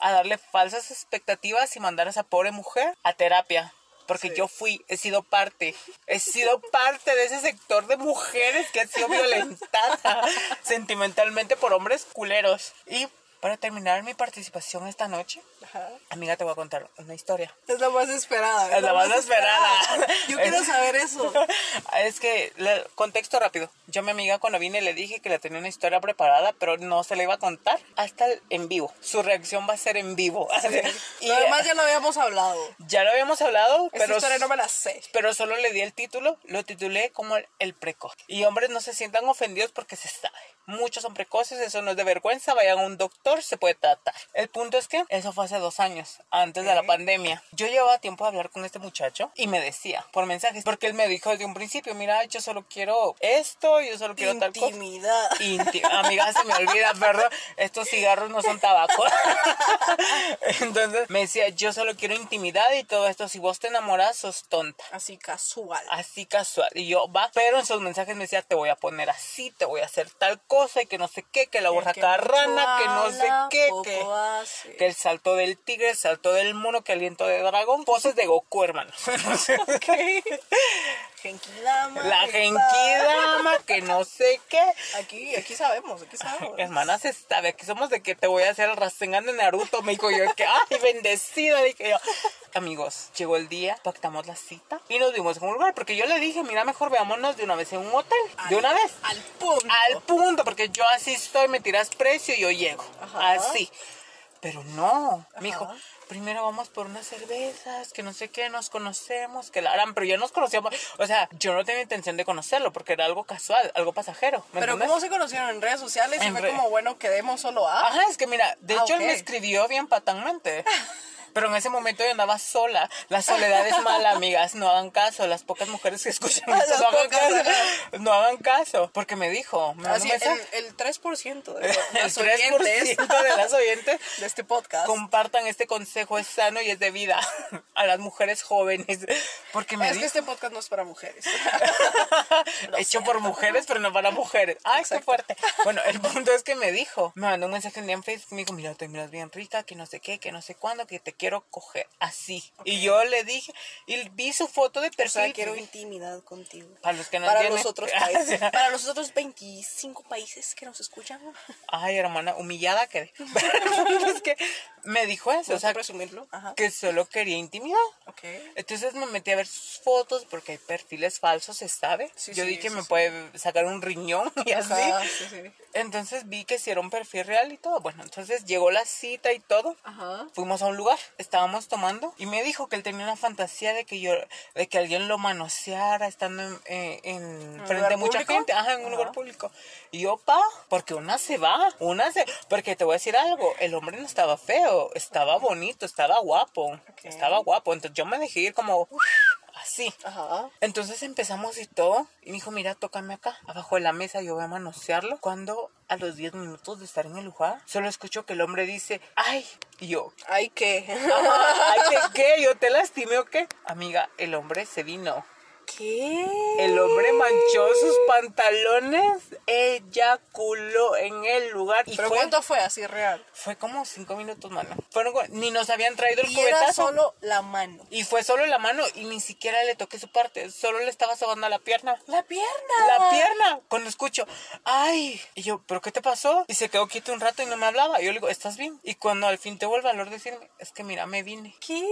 a darle falsas expectativas y mandar a esa pobre mujer a terapia. Porque yo fui, he sido parte, he sido parte de ese sector de mujeres que ha sido violentada sentimentalmente por hombres culeros. Y para terminar mi participación esta noche, Ajá. amiga, te voy a contar una historia. Es la más esperada. Es la más esperada. Yo quiero Es- saber eso. Es que, le- contexto rápido. Yo a mi amiga cuando vine le dije que le tenía una historia preparada, pero no se la iba a contar hasta el- en vivo. Su reacción va a ser en vivo. Y, Lo demás ya lo habíamos hablado. ya lo habíamos hablado, Esta pero, historia no me la sé. pero solo le di el título, lo titulé como el, el precoz. Y hombres no se sientan ofendidos porque se sabe. Muchos son precoces, eso no es de vergüenza, vayan a un doctor, se puede tratar. El punto es que eso fue hace dos años, antes de la pandemia. Yo llevaba tiempo de hablar con este muchacho y me decía por mensajes, porque él me dijo desde un principio, mira, yo solo quiero esto, yo solo quiero tal cosa. Intimidad. Inti- Amiga, se me olvida, perdón. Estos cigarros no son tabaco. Entonces me decía, yo solo quiero intimidad y todo esto. Si vos te enamoras, sos tonta. Así casual. Así casual. Y yo, va. Pero en sus mensajes me decía, te voy a poner así, te voy a hacer tal cosa y que no sé qué, que la borra carrana, mucho que no sé habla, qué, que, hace. que el salto del tigre, el salto del mono, que aliento de dragón. Poses de Goku, hermano. Genkidama. La Genkidama, que no sé qué. Aquí, aquí sabemos, aquí sabemos. Hermana, se sabe, aquí somos de que te voy a hacer el Rasengan de Naruto, me dijo yo, que ay, bendecida, dije yo. Amigos, llegó el día, pactamos la cita y nos vimos en un lugar, porque yo le dije, mira, mejor veámonos de una vez en un hotel, de una vez. Al punto. Al punto, porque yo así estoy, me tiras precio y yo llego. Ajá. Así. Pero no, me dijo, Ajá. primero vamos por unas cervezas, que no sé qué, nos conocemos, que la harán, pero ya nos conocíamos. O sea, yo no tenía intención de conocerlo porque era algo casual, algo pasajero. ¿me Pero entiendes? ¿cómo se conocieron en redes sociales? Y fue re- como, bueno, quedemos solo a... Ajá, es que mira, de Ah, hecho él me escribió bien patanmente. Pero en ese momento yo andaba sola. La soledad es mala, amigas. No hagan caso. Las pocas mujeres que escuchan Las esto no hagan caso. No hagan caso. Porque me dijo, me Así, el, el 3% de El los 3% oyentes de las oyentes de este podcast. compartan este consejo. Es sano y es de vida a las mujeres jóvenes. Porque me Es que dijo, este podcast no es para mujeres. Hecho por mujeres, pero no para mujeres. ¡Ay, qué Exacto. fuerte! Bueno, el punto es que me dijo, me mandó un mensaje en Facebook, me dijo, mira, te miras bien rica, que no sé qué, que no sé cuándo, que te quiero coger así. Y yo le dije, y vi su foto de O perfil. sea, quiero intimidad contigo. Para los que no Para entienden. los otros países. Para los otros 25 países que nos escuchan. Ay, hermana, humillada quedé. es que me dijo eso, o sea, presumirlo? Ajá. que solo quería intimidad. Ok. Entonces me metí a ver sus fotos porque hay perfiles falsos, se sabe. Sí, Yo sí, dije que me sí. puede sacar un riñón y así. Ajá, sí, sí. Entonces vi que si era un perfil real y todo. Bueno, entonces llegó la cita y todo. Ajá. Fuimos a un lugar, estábamos tomando y me dijo que él tenía una fantasía de que yo, de que alguien lo manoseara estando en, en- en frente de mucha público? gente, ajá, en un Ajá. lugar público. Y yo, pa, porque una se va, una se, porque te voy a decir algo, el hombre no estaba feo, estaba bonito, estaba guapo, estaba guapo, entonces yo me dejé ir como así. Ajá. Entonces empezamos y todo. Y me dijo, mira, tócame acá, abajo de la mesa, yo voy a manosearlo. Cuando a los 10 minutos de estar en el lugar, solo escucho que el hombre dice, ay, y yo, Ay, ¿qué? "Ajá, ay, ¿de qué? ¿Yo te lastimé o qué? Amiga, el hombre se vino. ¿Qué? El hombre manchó sus pantalones, eyaculó en el lugar. Y ¿Pero fue, cuánto fue así real? fue como 5 minutos, mano. Fueron, ni nos habían traído el Y era cubetazo. solo la mano. Y fue solo la mano y ni siquiera le toqué su parte, solo le estaba sobando la pierna. La pierna. La pierna, cuando escucho, ay, y yo, ¿pero qué te pasó? Y se quedó quieto un rato y no me hablaba. Y yo le digo, ¿estás bien? Y cuando al fin tuvo el valor de decirme, es que mira, me vine. ¿Qué?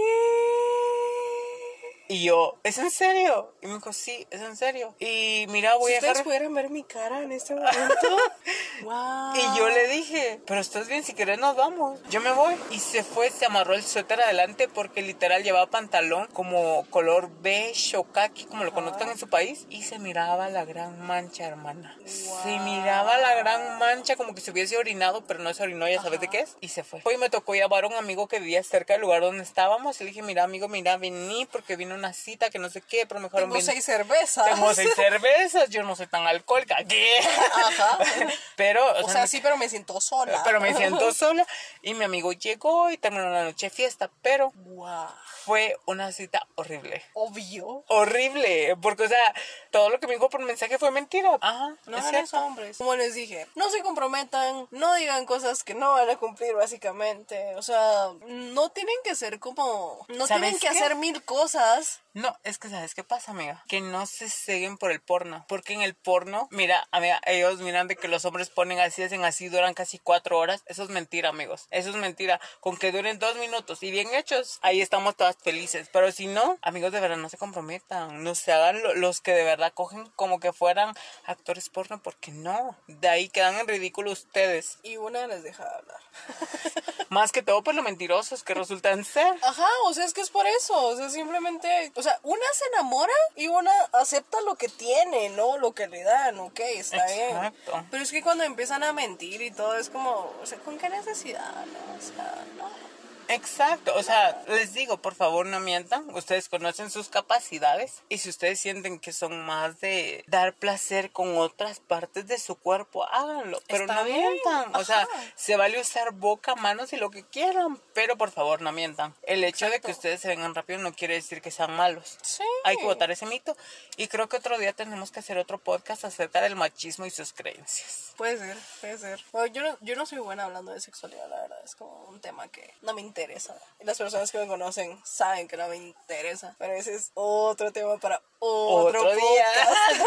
Y yo, ¿es en serio? Y me dijo, sí, es en serio. Y mira, voy Si a ustedes dejar... pudieran ver mi cara en este momento. wow. Y yo le dije, pero estás bien, si querés nos vamos. Yo me voy. Y se fue, se amarró el suéter adelante porque literal llevaba pantalón como color beige o khaki, como lo conozcan en su país. Y se miraba la gran mancha, hermana. Se miraba la gran mancha como que se hubiese orinado, pero no se orinó, ya sabes de qué es. Y se fue. Hoy me tocó llamar a un amigo que vivía cerca del lugar donde estábamos. Y le dije, mira, amigo, mira, vení porque vino una cita que no sé qué, pero mejor Tengo seis cervezas. Tengo seis cervezas, yo no soy tan alcohólica. ¿Qué? Ajá. Pero, O sea, sí, pero me siento sola. pero me siento sola y mi amigo llegó y terminó la noche fiesta, pero Wow. fue una cita horrible. Obvio. Horrible, porque o sea, todo lo que me dijo por mensaje fue mentira. Ajá, No es eso, hombres. Como les dije, no se comprometan, no digan cosas que no van a cumplir, básicamente. O sea, no tienen que ser como. No ¿Sabes tienen que qué? hacer mil cosas. No, es que ¿sabes qué pasa, amiga? Que no se seguen por el porno. Porque en el porno, mira, amiga, ellos miran de que los hombres ponen así, hacen así, duran casi cuatro horas. Eso es mentira, amigos. Eso es mentira. Con que duren dos minutos y bien hechos, ahí estamos todas felices. Pero si no, amigos, de verdad no se comprometan. No se hagan lo- los que de verdad cogen como que fueran actores porno, porque no. De ahí quedan en ridículo ustedes. Y una les deja de hablar. Más que todo por lo mentirosos que resultan ser. Ajá, o sea, es que es por eso. O sea, simplemente. O sea, una se enamora y una acepta lo que tiene, ¿no? Lo que le dan, ok, está bien. Exacto. Pero es que cuando empiezan a mentir y todo es como. O sea, ¿con qué necesidad? No? O sea, no. Exacto, o sea, les digo, por favor no mientan, ustedes conocen sus capacidades y si ustedes sienten que son más de dar placer con otras partes de su cuerpo, háganlo, pero Está no bien, mientan, o sea, se vale usar boca, manos y lo que quieran, pero por favor no mientan. El hecho de que ustedes se vengan rápido no quiere decir que sean malos. Sí. Hay que votar ese mito y creo que otro día tenemos que hacer otro podcast acerca del machismo y sus creencias. Puede ser, puede ser. Bueno, yo no, yo no soy buena hablando de sexualidad, la verdad. Es como un tema que no me interesa. Y las personas que me conocen saben que no me interesa. Pero ese es otro tema para otro, otro día.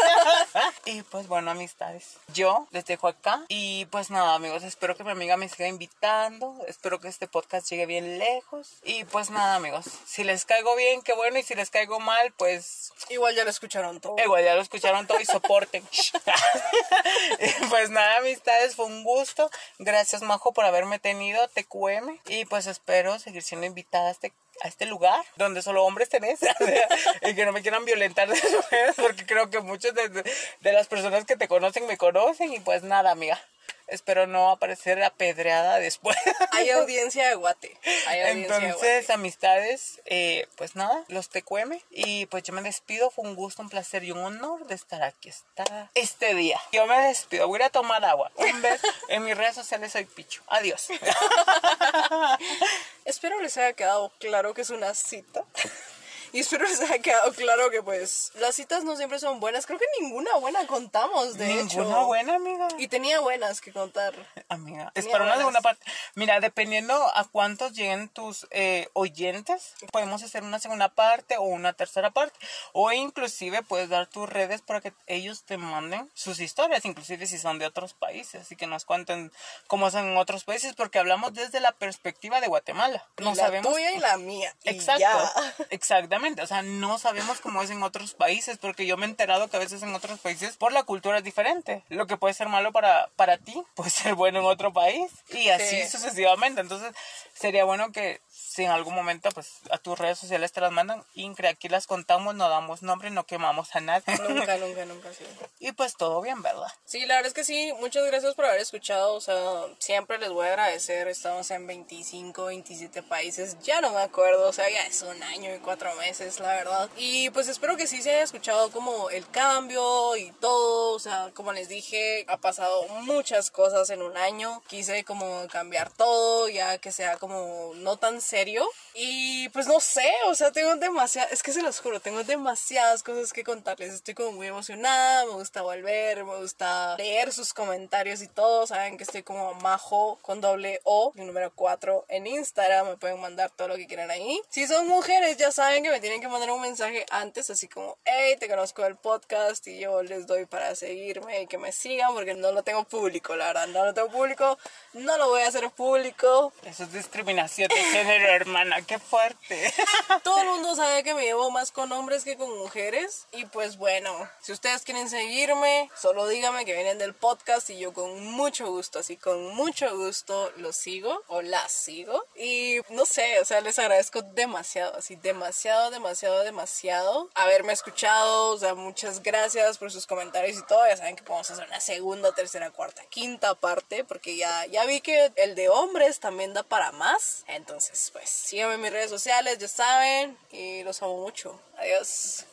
y pues bueno, amistades. Yo les dejo acá. Y pues nada, amigos, espero que mi amiga me siga invitando. Espero que este podcast llegue bien lejos. Y pues nada, amigos. Si les caigo bien, qué bueno. Y si les caigo mal, pues Igual ya lo escucharon todo. igual ya lo escucharon todo y soporten. Y pues nada, amistades, fue un gusto. Gracias, Majo, por haberme tenido TQM. Y pues espero seguir siendo invitada a este a este lugar donde solo hombres tenés y que no me quieran violentar de mujeres porque creo que muchas de, de las personas que te conocen me conocen y pues nada amiga espero no aparecer apedreada después Hay audiencia de guate. Hay audiencia de entonces, guate. amistades, eh, pues nada, los TQM. Y pues yo me despido. Fue un gusto, un placer y un honor de estar aquí esta, este día. Yo me despido. Voy a tomar agua. Un beso. En mis redes sociales soy Picho. Adiós. Espero les haya quedado claro que es una cita. Y espero que les haya quedado claro que pues las citas no siempre son buenas. Creo que ninguna buena contamos, de hecho. Ninguna buena, amiga. Y tenía buenas que contar. Amiga, es para una segunda parte. Mira, dependiendo a cuántos lleguen tus eh, oyentes, podemos hacer una segunda parte o una tercera parte. O inclusive puedes dar tus redes para que ellos te manden sus historias, inclusive si son de otros países y que nos cuenten cómo son en otros países, porque hablamos desde la perspectiva de Guatemala. No la sabemos. tuya y la mía. y Exacto, ya. exactamente. O sea, no sabemos cómo es en otros países, porque yo me he enterado que a veces en otros países por la cultura es diferente. Lo que puede ser malo para, para ti puede ser bueno en otro país y así Sí. sucesivamente. Entonces, sería bueno que si en algún momento pues a tus redes sociales te las mandan, Incre, aquí las contamos, no damos nombre, no quemamos a nadie. Nunca, nunca, nunca, sí. y pues todo bien, ¿verdad? Sí, la verdad es que sí, muchas gracias por haber escuchado, o sea, siempre les voy a agradecer, estamos en 25, 27 países, ya no me acuerdo, o sea, ya es un año y cuatro meses, la verdad. Y pues espero que sí se haya escuchado como el cambio y todo, o sea, como les dije, ha pasado muchas cosas en un año, quise como cambiar todo, ya que sea como no tan serio. Y pues no sé, o sea, tengo demasiadas, es que se los juro, tengo demasiadas cosas que contarles. Estoy como muy emocionada, me gusta volver, me gusta leer sus comentarios y todo. Saben que estoy como majo con doble O, el número 4 en Instagram. Me pueden mandar todo lo que quieran ahí. Si son mujeres, ya saben que me tienen que mandar un mensaje antes, así como, hey, te conozco del podcast y yo les doy para seguirme y que me sigan porque no lo tengo público, la verdad, no lo tengo público, no lo voy a hacer público. Eso es discriminación de género, hermana, qué fuerte. Todo el mundo sabe que me llevo más con hombres que con mujeres. Y pues bueno, si ustedes quieren seguirme, solo díganme que vienen del podcast y yo con mucho gusto, así con mucho gusto los sigo o las sigo. Y no sé, o sea, les agradezco demasiado, así demasiado, demasiado, demasiado haberme escuchado. O sea, muchas gracias por sus comentarios y todo. Ya saben que podemos hacer una segunda, tercera, cuarta, quinta parte, porque ya, ya vi que el de hombres también da para más. Entonces, pues síganme en mis redes sociales, ya saben, y los amo mucho. Adiós.